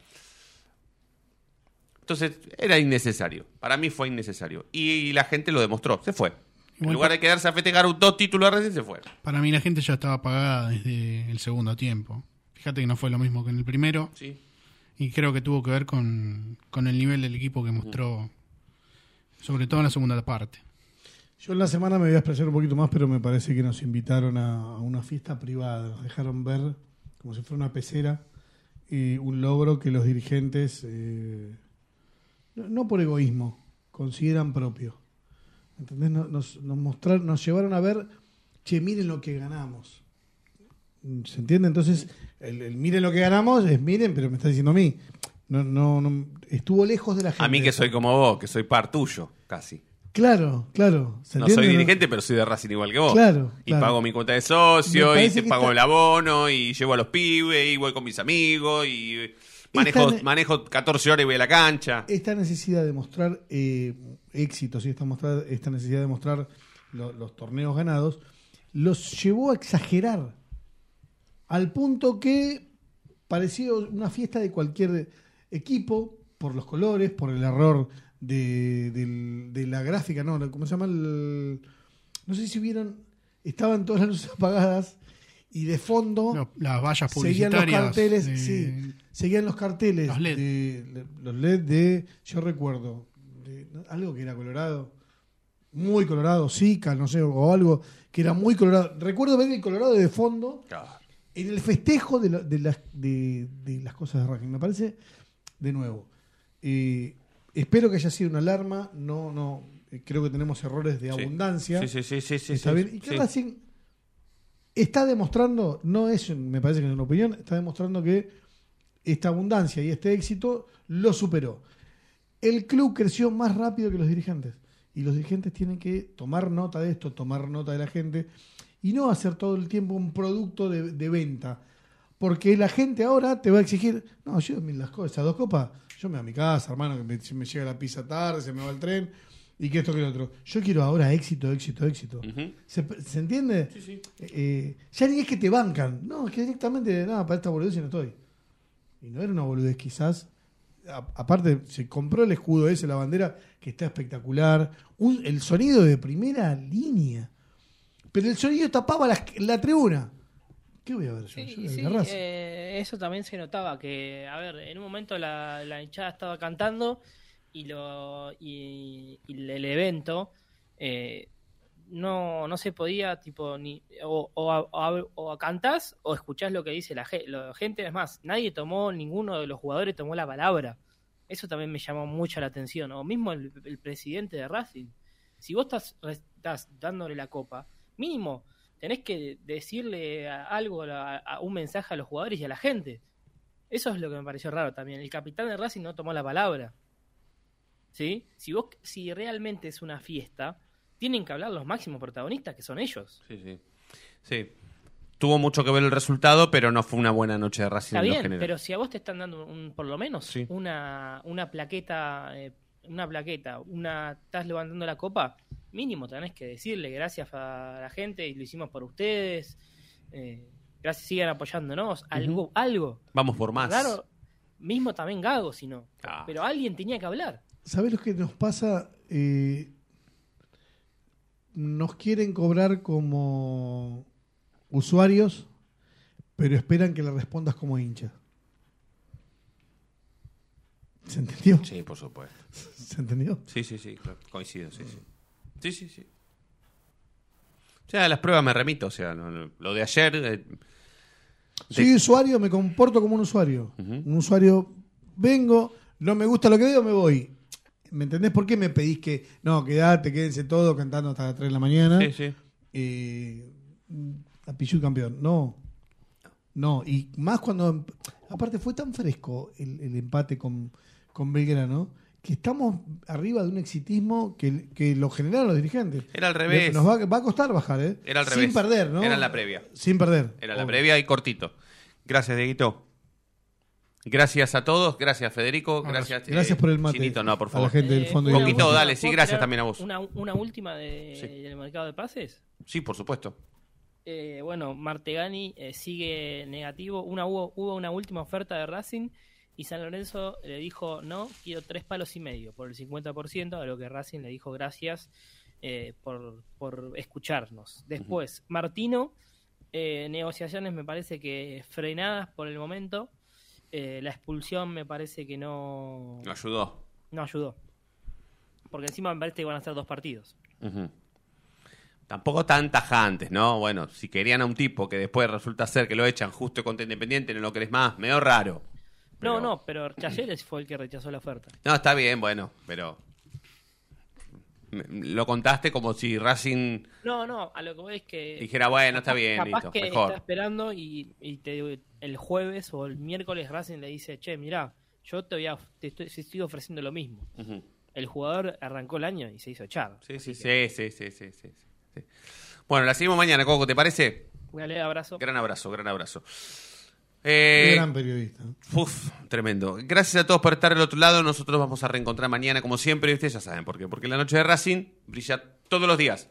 D: Entonces, era innecesario. Para mí fue innecesario. Y la gente lo demostró, se fue. En lugar de quedarse a festejar dos títulos de Racing, se fue.
H: Para mí la gente ya estaba apagada desde el segundo tiempo. Fíjate que no fue lo mismo que en el primero.
D: Sí.
H: Y creo que tuvo que ver con, con el nivel del equipo que mostró, sobre todo en la segunda parte.
F: Yo en la semana me voy a expresar un poquito más, pero me parece que nos invitaron a, a una fiesta privada. Nos dejaron ver, como si fuera una pecera, eh, un logro que los dirigentes, eh, no, no por egoísmo, consideran propio. ¿Entendés? Nos, nos, nos mostraron, nos llevaron a ver, che, miren lo que ganamos. ¿Se entiende? Entonces, el, el miren lo que ganamos es miren, pero me está diciendo a mí. No, no, no, estuvo lejos de la gente.
D: A mí que soy como vos, que soy par tuyo, casi.
F: Claro, claro. ¿se
D: No soy dirigente, pero soy de Racing igual que vos.
F: Claro,
D: Y
F: claro.
D: pago mi cuenta de socio, y te pago
F: está-
D: el abono, y llevo a los pibes, y voy con mis amigos, y manejo,
F: Esta-
D: manejo 14 horas y voy a la cancha.
F: esta necesidad de mostrar eh, éxitos y esta, mostrar, esta necesidad de mostrar lo- los torneos ganados los llevó a exagerar al punto que parecía una fiesta de cualquier equipo por los colores, por el error de, la gráfica, no, ¿cómo se llama? El- no sé si vieron, estaban todas las luces apagadas y de fondo
H: las vallas
F: seguían los carteles,
H: de-
F: sí, seguían los carteles
H: Los LED.
F: de- los LED de, yo recuerdo, de- algo que era colorado, muy colorado, Zika, no sé, o algo que era muy colorado. Recuerdo ver el colorado de fondo en el festejo de, lo- de las, de, de las cosas de Racing. Me parece, de nuevo, eh, espero que haya sido una alarma, no, no, eh, creo que tenemos errores de
D: Sí.
F: abundancia.
D: Sí, sí, sí, sí, sí,
F: Está
D: sí,
F: bien. Y que. Racing está demostrando, no es, me parece que es una opinión, está demostrando que esta abundancia y este éxito lo superó. El club creció más rápido que los dirigentes. Y los dirigentes tienen que tomar nota de esto, tomar nota de la gente y no hacer todo el tiempo un producto de, de venta. Porque la gente ahora te va a exigir, no, yo las cosas, esas dos copas, yo me voy a mi casa, hermano, que me, me llega la pizza tarde, se me va el tren. y que esto que lo otro. Yo quiero ahora éxito, éxito, éxito. ¿Se, se entiende? Eh, ya ni es que te bancan. No, es que directamente, nada, para esta boludez y no estoy. Y no era una boludez, quizás. A- aparte, se compró el escudo ese, la bandera, que está espectacular. Un- el sonido de primera línea. Pero el sonido tapaba la, la tribuna. ¿Qué voy a ver yo?
I: Sí,
F: Yo
I: sí, eh, eso también se notaba que, a ver, en un momento la, la hinchada estaba cantando y lo y, y el evento eh, no, no se podía tipo ni o, o, o o cantás o escuchás lo que dice la, ge- la gente. Es más nadie tomó ninguno de los jugadores tomó la palabra. Eso también me llamó mucho la atención. O mismo el, el presidente de Racing. Si vos estás, estás dándole la copa mínimo tenés que decirle a- algo a, a un mensaje a los jugadores y a la gente eso es lo que me pareció raro también el capitán de Racing no tomó la palabra ¿sí? Si vos, si realmente es una fiesta, tienen que hablar los máximos protagonistas, que son ellos.
D: Sí, sí. Sí. Tuvo mucho que ver el resultado, pero no fue una buena noche de Racing
I: Está
D: en
I: bien, pero si a vos te están dando un, por lo menos
D: Sí.
I: una, una plaqueta, eh, una plaqueta, una, estás levantando la copa, mínimo tenés que decirle gracias a la gente y lo hicimos por ustedes, eh, gracias, sigan apoyándonos, algo, algo.
D: Vamos por más.
I: Claro, mismo también Gago, si no.
D: Ah.
I: Pero alguien tenía que hablar.
F: ¿Sabés lo que nos pasa? Eh, nos quieren cobrar como usuarios, pero esperan que le respondas como hincha. ¿Se entendió?
D: Sí, por supuesto.
F: ¿Se entendió?
D: Sí, sí, sí, claro, coincido, sí, sí. Sí, sí, sí. O sea, a las pruebas me remito, o sea, lo de ayer... eh,
F: Soy usuario, me comporto como un usuario. Un usuario, vengo, no me gusta lo que veo, me voy. ¿Me entendés por qué me pedís que, no, quedate, quédense todos cantando hasta las 3 de la mañana?
D: Sí, sí.
F: Eh, a Pichu campeón. No. No, y más cuando. Aparte, fue tan fresco el, el empate con, con Belgrano que estamos arriba de un exitismo que, que lo generaron los dirigentes.
D: Era al revés.
F: Nos va, va a costar bajar, ¿eh?
D: Era al
F: Sin
D: revés.
F: perder, ¿no?
D: Era en la previa.
F: Sin perder.
D: Era la
F: Obvio.
D: previa y cortito. Gracias, Dieguito. Gracias a todos. Gracias, Federico. Gracias, eh,
F: Gracias por el mate
D: Chinito, no, por
F: a
D: favor.
F: la gente del
I: Eh,
F: fondo.
D: Poquito,
F: fondo.
D: dale, sí,
I: ¿Puedo
D: gracias también a vos.
I: Una, una última de- del mercado de pases.
D: Sí, por supuesto.
I: Eh, bueno, Martegani eh, sigue negativo. Una, hubo, hubo una última oferta de Racing y San Lorenzo le dijo no, quiero tres palos y medio por el 50%, a lo que Racing le dijo gracias eh, por, por escucharnos. Después, Martino, eh, negociaciones me parece que frenadas por el momento. Eh, la expulsión me parece que no,
D: Lo ayudó.
I: no ayudó. Porque encima me parece que van a ser dos partidos.
D: Ujú. Tampoco tan tajantes, ¿no? Bueno, si querían a un tipo que después resulta ser que lo echan justo contra Independiente, no lo querés más, medio raro.
I: No, no, pero Talleres fue el que rechazó la oferta.
D: No, está bien, bueno, pero. Lo contaste como si Racing
I: No, no, a lo que voy es que.
D: dijera, bueno, está
I: capaz-
D: bien,
I: capaz
D: listo,
I: que
D: mejor.
I: está esperando y, y te- el jueves o el miércoles Racing le dice, che, mirá, yo te, voy a, te estoy, te estoy ofreciendo lo mismo. El jugador arrancó el año y se hizo echar.
D: Sí, sí, sí, sí, sí, sí, sí, sí. Bueno, la seguimos mañana, Coco, ¿te parece?
I: Un abrazo.
D: Gran abrazo, gran abrazo.
F: Qué
D: Eh,
F: gran periodista.
D: Uf, tremendo. Gracias a todos por estar al otro lado. Nosotros vamos a reencontrar mañana, como siempre, y ustedes ya saben por qué. Porque la noche de Racing brilla todos los días.